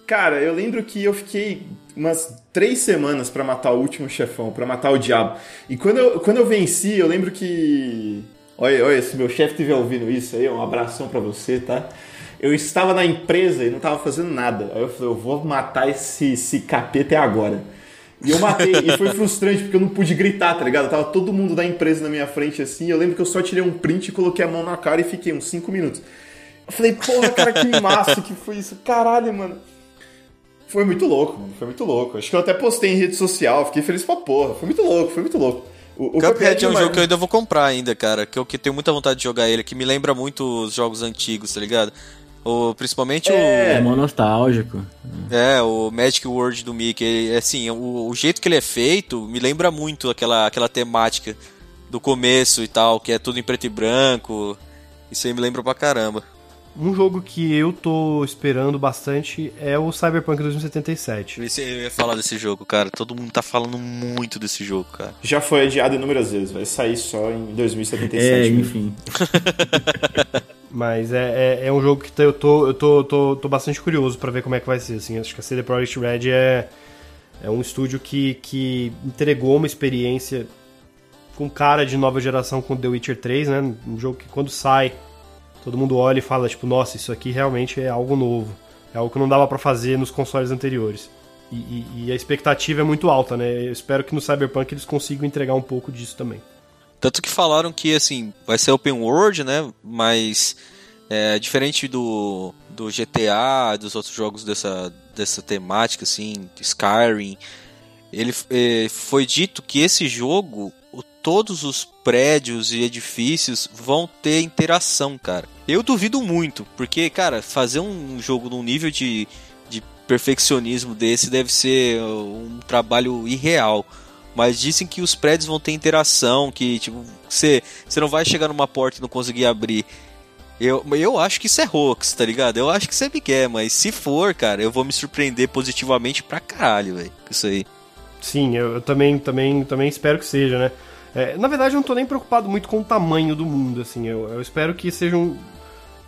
[SPEAKER 1] Cara, eu lembro que eu fiquei umas três semanas para matar o último chefão, para matar o diabo. E quando eu, quando eu venci, eu lembro que. Olha, olha, se meu chefe estiver ouvindo isso aí, um abração para você, tá? Eu estava na empresa e não tava fazendo nada. Aí eu falei, eu vou matar esse, esse capeta agora. E eu matei. e foi frustrante porque eu não pude gritar, tá ligado? Tava todo mundo da empresa na minha frente assim. Eu lembro que eu só tirei um print e coloquei a mão na cara e fiquei uns 5 minutos. Eu falei, porra, cara, que massa que foi isso. Caralho, mano. Foi muito louco, mano. Foi muito louco. Acho que eu até postei em rede social. Fiquei feliz pra porra. Foi muito louco, foi muito louco.
[SPEAKER 3] O, o Cuphead é um jogo que eu ainda vou comprar ainda, cara. Que eu que tenho muita vontade de jogar ele, que me lembra muito os jogos antigos, tá ligado? O, principalmente
[SPEAKER 2] é.
[SPEAKER 3] o.
[SPEAKER 2] É mó nostálgico.
[SPEAKER 3] É, o Magic World do Mickey. Assim, o, o, jeito que ele é feito me lembra muito aquela, aquela temática do começo e tal, que é tudo em preto e branco. Isso aí me lembra pra caramba.
[SPEAKER 4] Um jogo que eu tô esperando bastante é o Cyberpunk 2077.
[SPEAKER 3] Eu ia falar desse jogo, cara. Todo mundo tá falando muito desse jogo, cara.
[SPEAKER 1] Já foi adiado inúmeras vezes, vai sair só em 2077. É,
[SPEAKER 2] enfim.
[SPEAKER 4] Mas é, é, é, um jogo que eu tô, eu tô, tô, tô bastante curioso para ver como é que vai ser. Assim, acho que a CD Projekt Red é, é um estúdio que, que entregou uma experiência com cara de nova geração com The Witcher 3, né? Um jogo que quando sai, todo mundo olha e fala, tipo, nossa, isso aqui realmente é algo novo. É algo que não dava para fazer nos consoles anteriores. E, e, e, a expectativa é muito alta, né? Eu espero que no Cyberpunk eles consigam entregar um pouco disso também.
[SPEAKER 3] Tanto que falaram que, assim, vai ser open world, né? Mas é, diferente do, do GTA, dos outros jogos dessa, dessa temática, assim, Skyrim, ele é, foi dito que esse jogo, todos os prédios e edifícios vão ter interação, cara. Eu duvido muito, porque, cara, fazer um jogo num nível de, de perfeccionismo desse deve ser um trabalho irreal mas dizem que os prédios vão ter interação, que tipo, você, você não vai chegar numa porta e não conseguir abrir. Eu, eu acho que isso é hoax, tá ligado? Eu acho que isso é Miguel, mas se for, cara, eu vou me surpreender positivamente pra caralho, velho, com isso aí.
[SPEAKER 4] Sim, eu, eu, também, também, também espero que seja, né? É, na verdade, eu não tô nem preocupado muito com o tamanho do mundo, assim. Eu, eu espero que seja um,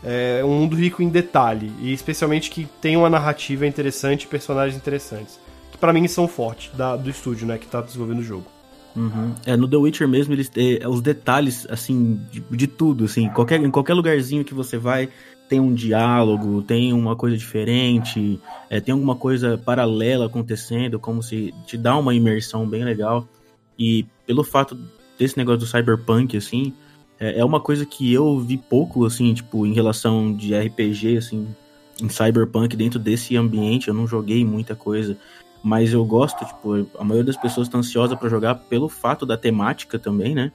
[SPEAKER 4] é, um mundo rico em detalhe, e especialmente que tenha uma narrativa interessante e personagens interessantes para mim são fortes da, do estúdio, né, que tá desenvolvendo o jogo.
[SPEAKER 2] Uhum. É, no The Witcher mesmo, eles é, os detalhes, assim, de, de, tudo, assim, qualquer, em qualquer lugarzinho que você vai, tem um diálogo, tem uma coisa diferente, é, tem alguma coisa paralela acontecendo, como se te dá uma imersão bem legal. E pelo fato desse negócio do cyberpunk, assim, é, é uma coisa que eu vi pouco, assim, tipo, em relação de RPG, assim, em cyberpunk, dentro desse ambiente, eu não joguei muita coisa. Mas eu gosto, tipo, a maioria das pessoas tá ansiosa pra jogar pelo fato da temática também, né?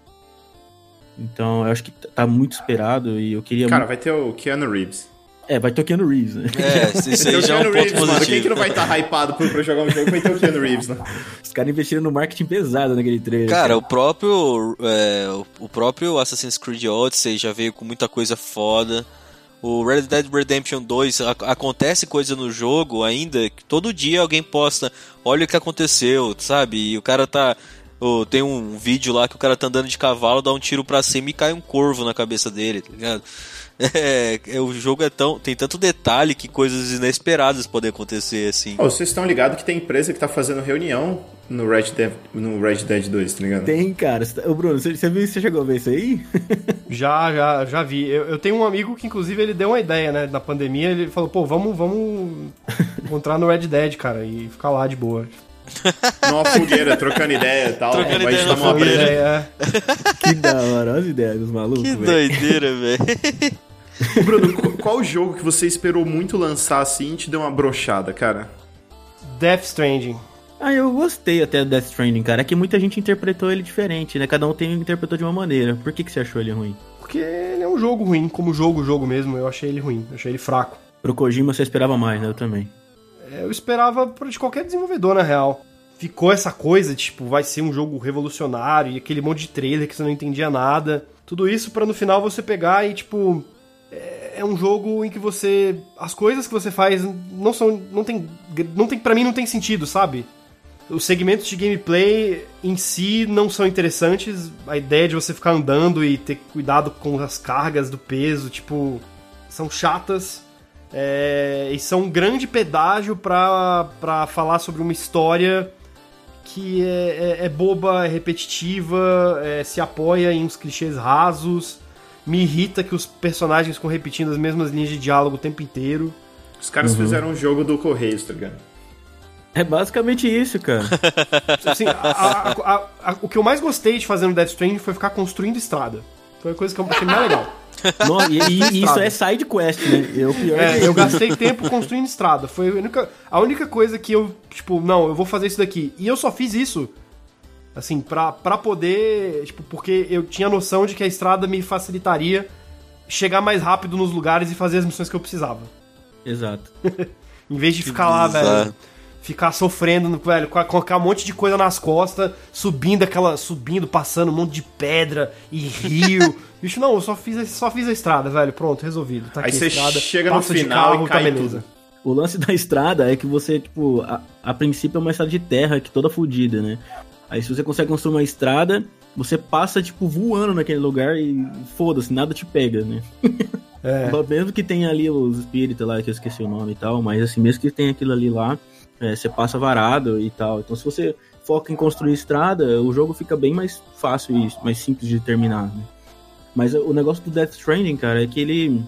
[SPEAKER 2] Então, eu acho que tá muito esperado e eu queria
[SPEAKER 1] Cara,
[SPEAKER 2] muito...
[SPEAKER 1] vai ter o Keanu Reeves.
[SPEAKER 2] É, vai ter o Keanu Reeves, né?
[SPEAKER 3] É, isso aí
[SPEAKER 1] o
[SPEAKER 3] já é um ponto
[SPEAKER 1] Reeves, mano. Quem que
[SPEAKER 3] positivo.
[SPEAKER 1] não vai estar hypado por- pra jogar um jogo vai ter o Keanu Reeves, né?
[SPEAKER 2] Os caras investiram no marketing pesado naquele trailer.
[SPEAKER 3] Cara, o próprio, é, o- o próprio Assassin's Creed Odyssey já veio com muita coisa foda. O Red Dead Redemption 2, a- acontece coisa no jogo ainda, que todo dia alguém posta, olha o que aconteceu, sabe? E o cara tá... ô, tem um vídeo lá que o cara tá andando de cavalo, dá um tiro pra cima e cai um corvo na cabeça dele, tá ligado? É, o jogo é tão, tem tanto detalhe que coisas inesperadas podem acontecer, assim.
[SPEAKER 1] Ô, vocês estão ligados que tem empresa que tá fazendo reunião no Red Dead, no Red Dead 2, tá ligado?
[SPEAKER 2] Tem, cara. Ô, Bruno, você, você viu, você chegou a ver isso aí?
[SPEAKER 4] Já, já, já vi. Eu, eu tenho um amigo que, inclusive, ele deu uma ideia, né? Na pandemia, ele falou, pô, vamos, vamos encontrar no Red Dead, cara, e ficar lá de boa.
[SPEAKER 1] Numa fogueira, trocando ideia e tal.
[SPEAKER 3] Trocando
[SPEAKER 1] vai
[SPEAKER 3] ideia
[SPEAKER 1] uma
[SPEAKER 3] fogueira.
[SPEAKER 1] breja.
[SPEAKER 4] É,
[SPEAKER 2] que da hora, olha as ideias dos malucos,
[SPEAKER 3] Que
[SPEAKER 2] velho.
[SPEAKER 3] doideira, velho.
[SPEAKER 1] Ô, Bruno, qu- qual jogo que você esperou muito lançar assim e te deu uma brochada, cara?
[SPEAKER 4] Death Stranding.
[SPEAKER 2] Ah, eu gostei até do Death Stranding, cara. É que muita gente interpretou ele diferente, né? Cada um tem interpretou de uma maneira. Por que, que você achou ele ruim?
[SPEAKER 4] Porque ele é um jogo ruim, como jogo, jogo mesmo, eu achei ele ruim, eu achei ele fraco.
[SPEAKER 2] Pro Kojima você esperava mais, né? Eu também.
[SPEAKER 4] É, Eu esperava por- de qualquer desenvolvedor, na real. Ficou essa coisa, tipo, vai ser um jogo revolucionário e aquele monte de trailer que você não entendia nada. Tudo isso pra no final você pegar e, tipo. É é um jogo em que você. As coisas que você faz não são. Não tem. Não tem para mim não tem sentido, sabe? Os segmentos de gameplay em si não são interessantes. A ideia de você ficar andando e ter cuidado com as cargas do peso, tipo. São chatas. É, e são um grande pedágio pra, pra falar sobre uma história que é, é- é boba, é repetitiva, é, se apoia em uns clichês rasos. Me irrita que os personagens ficam repetindo as mesmas linhas de diálogo o tempo inteiro.
[SPEAKER 1] Os caras fizeram um jogo do Correios, tá ligado?
[SPEAKER 2] É basicamente isso, cara.
[SPEAKER 4] Assim, a- a- a- a- o que eu mais gostei de fazer no Death Stranding foi ficar construindo estrada. Foi a coisa que eu achei mais legal.
[SPEAKER 2] E, e isso é side quest, né? É o pior
[SPEAKER 4] É,
[SPEAKER 2] que
[SPEAKER 4] eu gastei tempo construindo estrada. Foi a única, a única coisa que eu, tipo, não, eu vou fazer isso daqui. E eu só fiz isso, assim, pra, pra poder, tipo, porque eu tinha noção de que a estrada me facilitaria chegar mais rápido nos lugares e fazer as missões que eu precisava.
[SPEAKER 2] Exato.
[SPEAKER 4] Em vez de ficar lá,
[SPEAKER 3] bizarro.
[SPEAKER 4] velho. Ficar sofrendo, velho, com- colocar um monte de coisa nas costas, subindo aquela. subindo, passando um monte de pedra e rio. Bicho, não, eu só fiz, só fiz a estrada, velho. Pronto, resolvido. Tá
[SPEAKER 1] Aí você
[SPEAKER 4] estrada,
[SPEAKER 1] chega no final
[SPEAKER 4] carro,
[SPEAKER 1] e cai
[SPEAKER 4] tá beleza.
[SPEAKER 1] tudo.
[SPEAKER 2] O lance da estrada é que você, tipo, a, a princípio é uma estrada de terra que toda fodida, né? Aí se você consegue construir uma estrada, você passa, tipo, voando naquele lugar e foda-se, nada te pega, né?
[SPEAKER 4] É.
[SPEAKER 2] Mesmo que tenha ali os espíritos lá, que eu esqueci o nome e tal, mas assim, mesmo que tenha aquilo ali lá, é, você passa varado e tal. Então se você foca em construir estrada, o jogo fica bem mais fácil e mais simples de terminar, né? Mas o negócio do Death Stranding, cara, é que ele.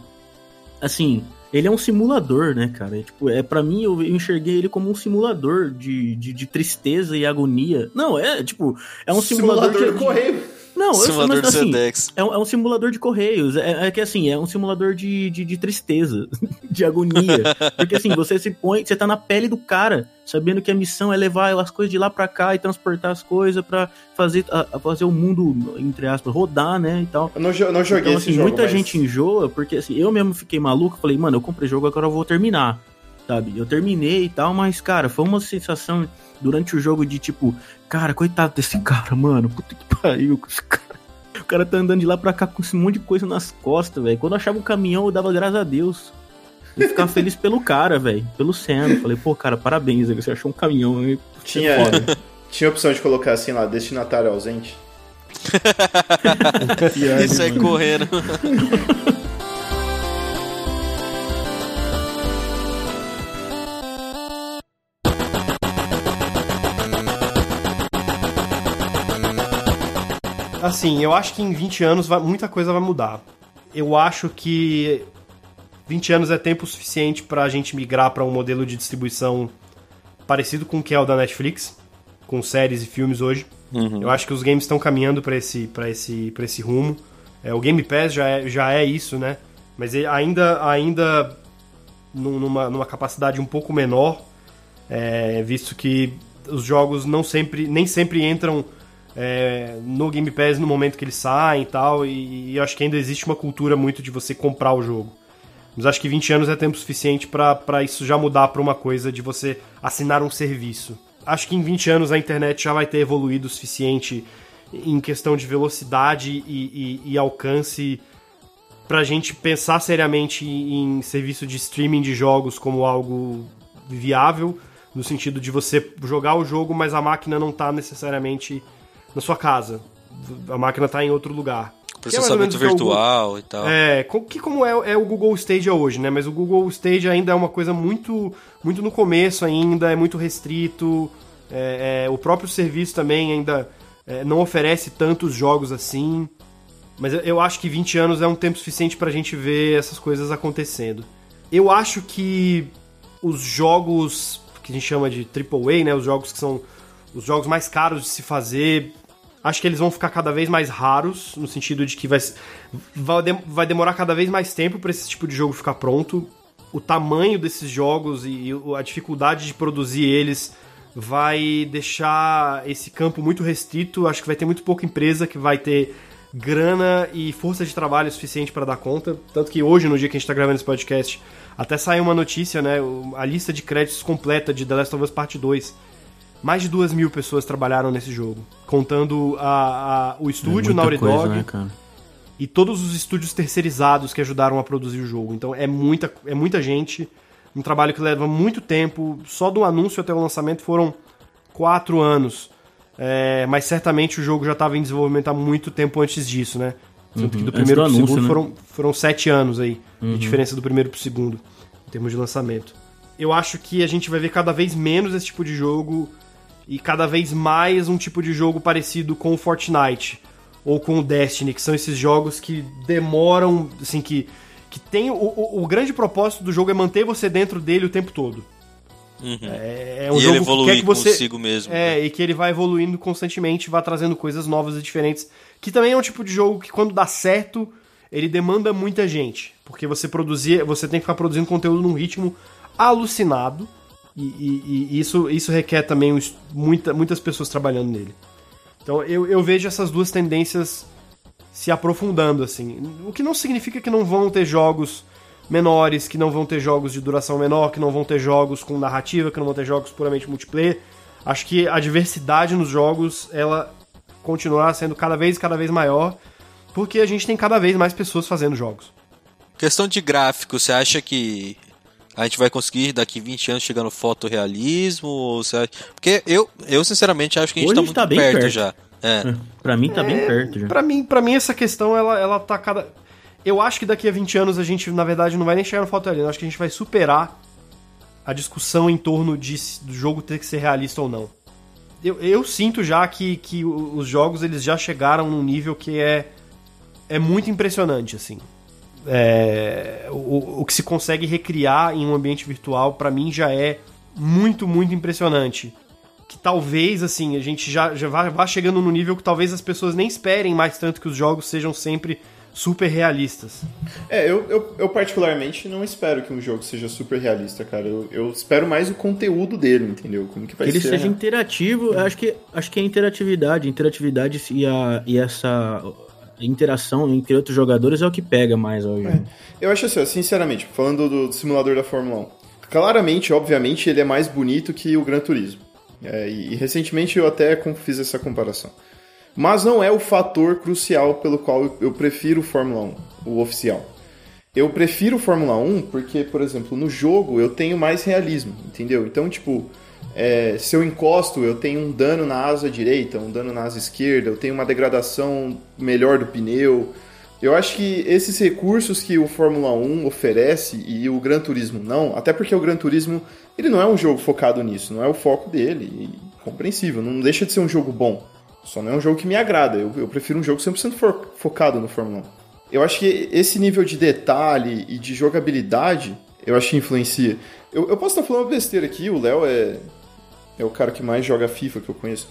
[SPEAKER 2] Assim, ele é um simulador, né, cara? É, tipo, é para mim eu, eu enxerguei ele como um simulador de, de, de tristeza e agonia. Não, é tipo, é um simulador,
[SPEAKER 1] Simulador
[SPEAKER 2] de,
[SPEAKER 1] Correio.
[SPEAKER 2] Não, eu-
[SPEAKER 3] Simulador
[SPEAKER 2] mas,
[SPEAKER 3] do
[SPEAKER 2] assim,
[SPEAKER 3] Sedex.
[SPEAKER 2] é um, é um simulador de correios. É, é que assim, é um simulador de, de, de tristeza, de agonia. Porque assim, você se põe, você tá na pele do cara, sabendo que a missão é levar as coisas de lá pra cá e transportar as coisas pra fazer, a- a fazer o mundo, entre aspas, rodar, né? E tal.
[SPEAKER 1] Eu não, jo- não joguei
[SPEAKER 2] Então,
[SPEAKER 1] esse
[SPEAKER 2] assim,
[SPEAKER 1] jogo,
[SPEAKER 2] muita
[SPEAKER 1] mas-
[SPEAKER 2] gente enjoa, porque assim, eu mesmo fiquei maluco, falei, mano, eu comprei jogo, agora eu vou terminar. Sabe? Eu terminei e tal, mas, cara, foi uma sensação durante o jogo de tipo, cara, coitado desse cara, mano. Puta que pariu com esse cara. O cara tá andando de lá pra cá com esse monte de coisa nas costas, velho. Quando eu achava um caminhão, eu dava graças a Deus. Eu ficava feliz pelo cara, velho. Pelo Sam. Falei, pô, cara, parabéns. Você achou um caminhão. hein? Você é
[SPEAKER 1] Tinha,
[SPEAKER 2] foda.
[SPEAKER 1] tinha a opção de colocar assim lá, destinatário ausente.
[SPEAKER 3] Isso aí correndo.
[SPEAKER 4] Assim, eu acho que em 20 anos vai- muita coisa vai mudar. Eu acho que 20 anos é tempo suficiente pra gente migrar pra um modelo de distribuição parecido com o que é o da Netflix, com séries e filmes hoje. Eu acho que os games estão caminhando para esse, pra esse, pra esse rumo. É, o Game Pass já é, já é isso, né? Mas ainda, ainda num- numa, numa capacidade um pouco menor, é, visto que os jogos não sempre, nem sempre entram é, no Game Pass no momento que eles saem e tal, e, e acho que ainda existe uma cultura muito de você comprar o jogo. Mas acho que 20 anos é tempo suficiente pra isso já mudar pra uma coisa de você assinar um serviço. Acho que em 20 anos a internet já vai ter evoluído o suficiente em questão de velocidade e, e- e alcance pra gente pensar seriamente em serviço de streaming de jogos como algo viável, no sentido de você jogar o jogo, mas a máquina não tá necessariamente na sua casa. A máquina tá em outro lugar. É
[SPEAKER 3] Processamento
[SPEAKER 4] é o Google-
[SPEAKER 3] virtual e tal.
[SPEAKER 4] é, que como é, é o Google Stage hoje, né? Mas o Google Stage ainda é uma coisa muito, muito no começo ainda, é muito restrito. É, é, o próprio serviço também ainda é, não oferece tantos jogos assim. Mas eu, eu acho que 20 anos é um tempo suficiente pra gente ver essas coisas acontecendo. Eu acho que os jogos que a gente chama de AAA, né? Os jogos que são os jogos mais caros de se fazer, acho que eles vão ficar cada vez mais raros, no sentido de que vai, vai, dem- vai demorar cada vez mais tempo para esse tipo de jogo ficar pronto. O tamanho desses jogos e, a dificuldade de produzir eles vai deixar esse campo muito restrito. Acho que vai ter muito pouca empresa que vai ter grana e força de trabalho suficiente para dar conta. Tanto que hoje, no dia que a gente tá gravando esse podcast, até saiu uma notícia, né? A lista de créditos completa de The Last of Us Part 2. Mais de duas mil pessoas trabalharam nesse jogo, contando a, a- o estúdio,
[SPEAKER 2] É
[SPEAKER 4] Naughty
[SPEAKER 2] coisa,
[SPEAKER 4] Dog,
[SPEAKER 2] né,
[SPEAKER 4] e todos os estúdios terceirizados que ajudaram a produzir o jogo. Então é muita, é muita gente, um trabalho que leva muito tempo. Só do anúncio até o lançamento foram quatro anos. É, mas certamente o jogo já estava em desenvolvimento há muito tempo antes disso, né? Tanto que do primeiro pro
[SPEAKER 2] anúncio,
[SPEAKER 4] segundo
[SPEAKER 2] né?
[SPEAKER 4] foram, foram sete anos aí, de diferença do primeiro pro segundo, em termos de lançamento. Eu acho que a gente vai ver cada vez menos esse tipo de jogo e cada vez mais um tipo de jogo parecido com o Fortnite ou com o Destiny, que são esses jogos que demoram, assim, que, que tem o, o, o grande propósito do jogo é manter você dentro dele o tempo todo. É, é um
[SPEAKER 3] Uhum. e
[SPEAKER 4] jogo
[SPEAKER 3] ele
[SPEAKER 4] que quer que você
[SPEAKER 3] consigo mesmo. né?
[SPEAKER 4] é, e que ele vai evoluindo constantemente, vai trazendo coisas novas e diferentes. Que também é um tipo de jogo que, quando dá certo, ele demanda muita gente. Porque você produzir, você tem que ficar produzindo conteúdo num ritmo alucinado. E, e- e isso, isso requer também um muita, muitas pessoas trabalhando nele. Então eu, eu vejo essas duas tendências se aprofundando, assim. O que não significa que não vão ter jogos menores, que não vão ter jogos de duração menor, que não vão ter jogos com narrativa, que não vão ter jogos puramente multiplayer. Acho que a diversidade nos jogos, ela continuará sendo cada vez cada vez maior, porque a gente tem cada vez mais pessoas fazendo jogos.
[SPEAKER 3] Questão de gráfico, você acha que a gente vai conseguir daqui 20 anos chegar no fotorrealismo? Ou você acha... Porque eu, eu sinceramente acho que a gente
[SPEAKER 2] Hoje
[SPEAKER 3] tá muito
[SPEAKER 2] tá bem
[SPEAKER 3] perto,
[SPEAKER 2] perto.
[SPEAKER 3] já. É.
[SPEAKER 2] Pra mim tá bem perto já.
[SPEAKER 4] Pra mim, pra mim essa questão ela, ela tá cada eu acho que daqui a 20 anos a gente, na verdade, não vai nem chegar no fotorrealismo, eu acho que a gente vai superar a discussão em torno de, se- do jogo ter que ser realista ou não. Eu, eu sinto já que, que os jogos eles já chegaram num nível que é, é muito impressionante, assim. É, o, o que se consegue recriar em um ambiente virtual, pra mim, já é muito, muito impressionante. Que talvez, assim, a gente já, já vá, vá chegando no nível que talvez as pessoas nem esperem mais tanto que os jogos sejam sempre super realistas.
[SPEAKER 1] É, eu, eu, eu particularmente não espero que um jogo seja super realista, cara. Eu, eu espero mais o conteúdo dele, entendeu? Como que vai
[SPEAKER 2] Que ele
[SPEAKER 1] ser.
[SPEAKER 2] seja
[SPEAKER 1] né?
[SPEAKER 2] interativo, eu acho que, acho que é interatividade. Interatividade e, a, e essa interação entre outros jogadores é o que pega mais hoje.
[SPEAKER 1] Eu acho assim, sinceramente, falando do, do simulador da Fórmula 1, claramente, obviamente, ele é mais bonito que o Gran Turismo. É, e, e recentemente eu até fiz essa comparação. Mas não é o fator crucial pelo qual eu, eu prefiro o Fórmula 1, o oficial. Eu prefiro Fórmula 1 porque, por exemplo, no jogo eu tenho mais realismo, entendeu? Então, tipo, é, se eu encosto, eu tenho um dano na asa direita, um dano na asa esquerda, eu tenho uma degradação melhor do pneu. Eu acho que esses recursos que o Fórmula 1 oferece e o Gran Turismo não, até porque o Gran Turismo ele não é um jogo focado nisso, não é o foco dele, e compreensível, não deixa de ser um jogo bom. Só não é um jogo que me agrada, eu, eu prefiro um jogo 100% fo- focado no Fórmula 1. Eu acho que esse nível de detalhe e de jogabilidade, eu acho que influencia. Eu, eu posso estar falando uma besteira aqui, o Léo é, é o cara que mais joga FIFA que eu conheço.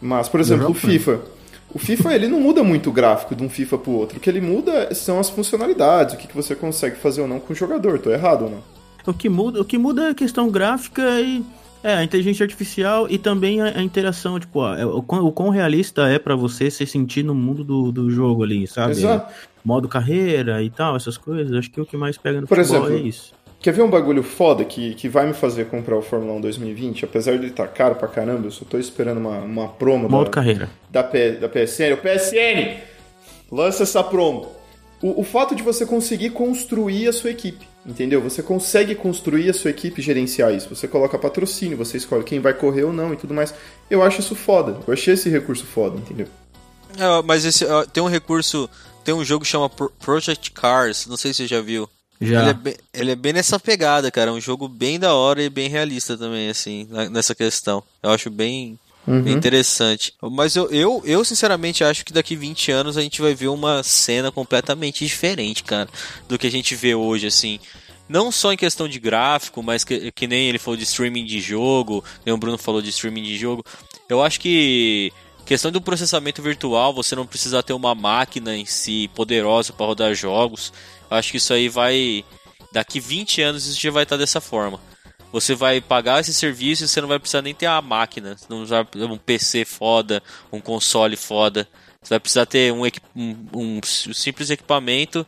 [SPEAKER 1] Mas, por exemplo, o
[SPEAKER 2] Developer.
[SPEAKER 1] FIFA. O FIFA, ele não muda muito o gráfico de um FIFA pro outro. O que ele muda são as funcionalidades, o que, que você consegue fazer ou não com o jogador. Tô errado ou não?
[SPEAKER 2] O que muda, o que muda é a questão gráfica e é, a inteligência artificial e também a, a interação, tipo, ó, é, o, quão, o quão realista é pra você se sentir no mundo do, do jogo ali, sabe?
[SPEAKER 1] Exato.
[SPEAKER 2] Modo carreira e tal, essas coisas. Acho que o que mais pega no
[SPEAKER 1] Por
[SPEAKER 2] futebol
[SPEAKER 1] exemplo,
[SPEAKER 2] é isso.
[SPEAKER 1] Quer ver um bagulho foda que, que vai me fazer comprar o Fórmula 1 2020? Apesar de ele estar caro pra caramba, eu só tô esperando uma, uma promo
[SPEAKER 2] Modo
[SPEAKER 1] da,
[SPEAKER 2] carreira.
[SPEAKER 1] da, P- da PSN. O PSN! Lança essa promo. O, o fato de você conseguir construir a sua equipe, entendeu? Você consegue construir a sua equipe e gerenciar isso. Você coloca patrocínio, você escolhe quem vai correr ou não e tudo mais. Eu acho isso foda. Eu achei esse recurso foda, entendeu?
[SPEAKER 3] É, mas esse, ó, tem um recurso, tem um jogo que chama Pro- Project Cars, não sei se você já viu.
[SPEAKER 2] Já.
[SPEAKER 3] Ele é, bem, ele é bem nessa pegada, cara. É um jogo bem da hora e bem realista também, assim, na- nessa questão. Eu acho bem, bem interessante. Mas eu, eu, eu, sinceramente, acho que daqui 20 anos a gente vai ver uma cena completamente diferente, cara, do que a gente vê hoje, assim. Não só em questão de gráfico, mas que, que nem ele falou de streaming de jogo, nem o Bruno falou de streaming de jogo. Eu acho que questão do processamento virtual, você não precisa ter uma máquina em si poderosa para rodar jogos. Eu acho que isso aí vai. Daqui 20 anos isso já vai estar dessa forma. Você vai pagar esse serviço e você não vai precisar nem ter a máquina. Não vai um PC foda, um console foda. Você vai precisar ter um, um- um simples equipamento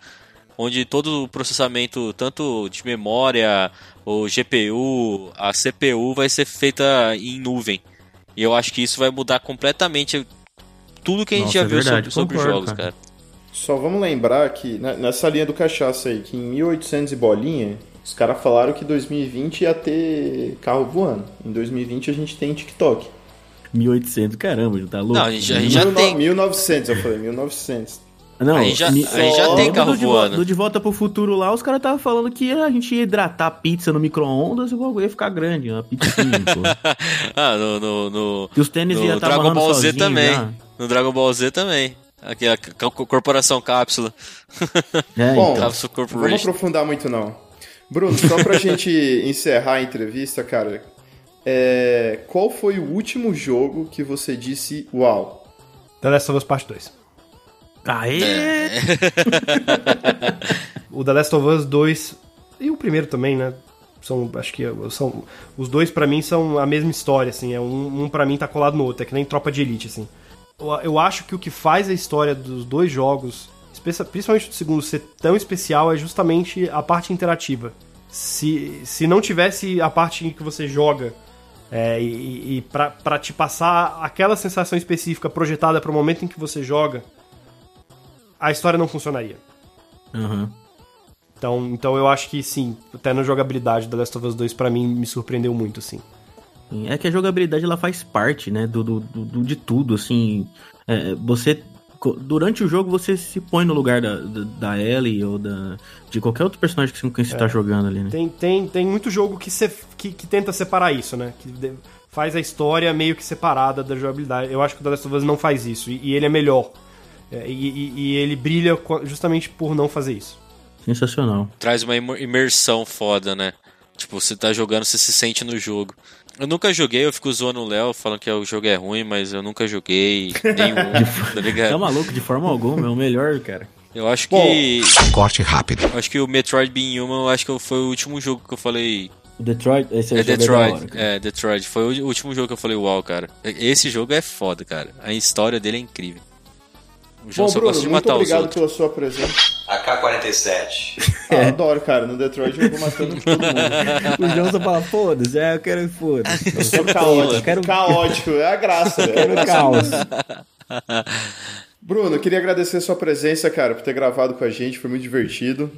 [SPEAKER 3] onde todo o processamento, tanto de memória, o GPU, a CPU, vai ser feita em nuvem. E eu acho que isso vai mudar completamente tudo que a gente
[SPEAKER 2] Nossa,
[SPEAKER 3] já
[SPEAKER 2] é
[SPEAKER 3] viu
[SPEAKER 2] verdade,
[SPEAKER 3] sobre, sobre
[SPEAKER 2] concordo,
[SPEAKER 3] jogos,
[SPEAKER 2] cara.
[SPEAKER 3] cara.
[SPEAKER 1] Só vamos lembrar que nessa linha do cachaça aí, que em 1800 e bolinha, os caras falaram que 2020 ia ter carro voando. Em 2020 a gente tem TikTok.
[SPEAKER 2] 1800, caramba, tá louco?
[SPEAKER 3] Não, a gente, a gente já
[SPEAKER 1] Mil no-
[SPEAKER 3] tem.
[SPEAKER 1] 1900, eu falei, 1900.
[SPEAKER 2] Não,
[SPEAKER 3] A gente já-
[SPEAKER 2] mi-
[SPEAKER 3] a gente já
[SPEAKER 2] Ó,
[SPEAKER 3] tem
[SPEAKER 2] do
[SPEAKER 3] carro
[SPEAKER 2] de vo-
[SPEAKER 3] voando.
[SPEAKER 2] Do De Volta pro Futuro lá, os caras estavam falando que a gente ia hidratar pizza no micro-ondas e o bagulho ia ficar grande, uma pizza pô.
[SPEAKER 3] ah, no, no, no,
[SPEAKER 2] Que os tênis
[SPEAKER 3] no
[SPEAKER 2] iam estar
[SPEAKER 3] Dragon Ball Z
[SPEAKER 2] sozinho
[SPEAKER 3] também.
[SPEAKER 2] já.
[SPEAKER 3] No Dragon Ball Z também. Aqui a Corporação Cápsula.
[SPEAKER 2] É,
[SPEAKER 1] Bom,
[SPEAKER 2] então.
[SPEAKER 1] Não vamos aprofundar muito não. Bruno, só pra gente encerrar a entrevista, cara, é, qual foi o último jogo que você disse uau?
[SPEAKER 4] The Last of Us Part 2.
[SPEAKER 2] Aê!
[SPEAKER 3] É.
[SPEAKER 4] O The Last of Us 2 e o primeiro também, né? São, acho que são os dois pra mim são a mesma história, assim. É um, um para mim tá colado no outro, é que nem Tropa de Elite, assim. Eu, eu acho que o que faz a história dos dois jogos, principalmente do segundo, ser tão especial é justamente a parte interativa. Se, se não tivesse a parte em que você joga é, e, e pra te passar aquela sensação específica projetada pro momento em que você joga, a história não funcionaria.
[SPEAKER 2] Aham.
[SPEAKER 4] Então, então eu acho que sim, até na jogabilidade da Last of Us 2 pra mim me surpreendeu muito, assim.
[SPEAKER 2] Sim, É que a jogabilidade ela faz parte, né, do, do, do- de tudo, assim. É, você durante o jogo você se põe no lugar da, da, da Ellie ou da de qualquer outro personagem que você, que você tá jogando ali, né?
[SPEAKER 4] Tem, tem, tem muito jogo que, se, que, que tenta separar isso, né? Que de- faz a história meio que separada da jogabilidade. Eu acho que o The Last of Us não faz isso, e, e ele é melhor. É, e, e- e ele brilha justamente por não fazer isso.
[SPEAKER 2] Sensacional.
[SPEAKER 3] Traz uma imer- imersão foda, né? Tipo, você tá jogando, você se sente no jogo. Eu nunca joguei, eu fico zoando o Léo, falando que o jogo é ruim, mas eu nunca joguei nenhum, tá
[SPEAKER 2] Tá
[SPEAKER 3] ligado?
[SPEAKER 2] maluco de forma alguma, é o melhor, cara.
[SPEAKER 3] Eu acho que.
[SPEAKER 5] Corte rápido.
[SPEAKER 3] eu Acho que o Metroid Being Human, eu acho que foi o último jogo que eu falei.
[SPEAKER 2] O Detroit, esse
[SPEAKER 3] É
[SPEAKER 2] jogo da
[SPEAKER 3] Detroit.
[SPEAKER 2] hora.
[SPEAKER 3] É, Detroit. Foi o último jogo que eu falei, uau, cara. Esse jogo é foda, cara. A história dele é incrível. O João
[SPEAKER 1] Bom,
[SPEAKER 3] só
[SPEAKER 1] Bruno,
[SPEAKER 3] gosta de
[SPEAKER 1] muito
[SPEAKER 3] matar os
[SPEAKER 1] obrigado pela sua presença.
[SPEAKER 6] AK-47.
[SPEAKER 1] Ah, adoro, cara. No Detroit eu vou matando todo mundo.
[SPEAKER 2] O João só fala, foda-se, é, eu quero foda-se.
[SPEAKER 1] Eu sou caótico.
[SPEAKER 2] Eu quero-
[SPEAKER 1] Caótico, é a graça.
[SPEAKER 2] Eu quero caos.
[SPEAKER 1] Bruno, eu queria agradecer a sua presença, cara, por ter gravado com a gente. Foi muito divertido.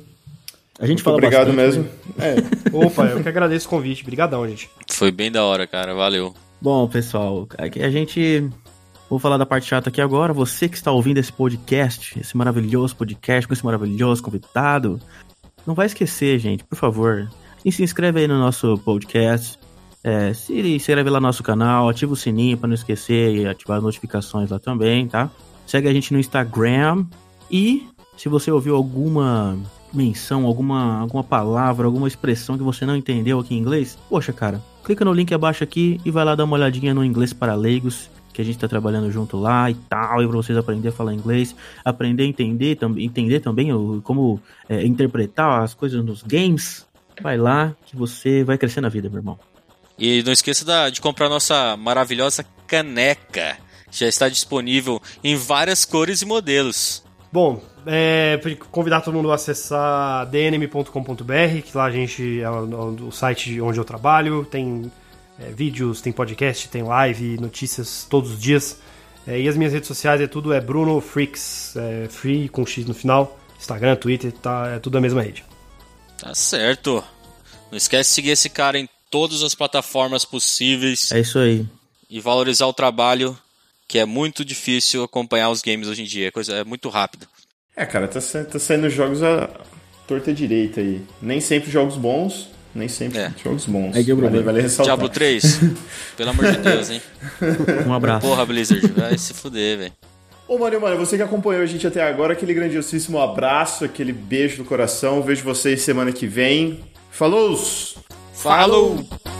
[SPEAKER 2] A gente
[SPEAKER 1] Muito
[SPEAKER 2] fala
[SPEAKER 1] obrigado
[SPEAKER 2] bastante,
[SPEAKER 1] mesmo.
[SPEAKER 2] né?
[SPEAKER 1] É.
[SPEAKER 4] Opa, eu que agradeço o convite. Obrigadão, gente.
[SPEAKER 3] Foi bem da hora, cara. Valeu.
[SPEAKER 2] Bom, pessoal, aqui a gente. Vou falar da parte chata aqui agora. Você que está ouvindo esse podcast, esse maravilhoso podcast com esse maravilhoso convidado, não vai esquecer, gente, por favor. E se inscreve aí no nosso podcast. É, se inscreve lá no nosso canal, ativa o sininho para não esquecer e ativar as notificações lá também, tá? Segue a gente no Instagram. E se você ouviu alguma menção, alguma, alguma palavra, alguma expressão que você não entendeu aqui em inglês, poxa, cara, clica no link abaixo aqui e vai lá dar uma olhadinha no inglês para leigos, que a gente tá trabalhando junto lá e tal, e pra vocês aprender a falar inglês, aprender a entender, tam entender também o, como é, interpretar as coisas nos games, vai lá que você vai crescer na vida, meu irmão.
[SPEAKER 3] E não esqueça da- de comprar nossa maravilhosa caneca. Já está disponível em várias cores e modelos.
[SPEAKER 4] Bom, é, convidar todo mundo a acessar dnm.com.br, que lá a gente é o, o site onde eu trabalho, tem é, vídeos, tem podcast, tem live, notícias todos os dias. É, e as minhas redes sociais é tudo é Bruno Freaks, é, free com X no final, Instagram, Twitter, tá, é tudo a mesma rede.
[SPEAKER 3] Tá certo. Não esquece de seguir esse cara em todas as plataformas possíveis
[SPEAKER 2] É isso aí.
[SPEAKER 3] e valorizar o trabalho, que é muito difícil acompanhar os games hoje em dia. É, coisa, é muito rápido.
[SPEAKER 1] É, cara, tá, tá saindo jogos a torta direita aí. Nem sempre jogos bons, nem sempre
[SPEAKER 3] É.
[SPEAKER 1] jogos bons.
[SPEAKER 2] Que é o
[SPEAKER 1] vale,
[SPEAKER 2] problema.
[SPEAKER 1] vale ressaltar.
[SPEAKER 3] Diablo 3, pelo amor de Deus, hein?
[SPEAKER 2] Um abraço.
[SPEAKER 3] Porra, Blizzard, vai se fuder, velho.
[SPEAKER 1] Ô, mano, mano, você que acompanhou a gente até agora, aquele grandiosíssimo abraço, aquele beijo no coração. Vejo vocês semana que vem. Falou!
[SPEAKER 3] Falou!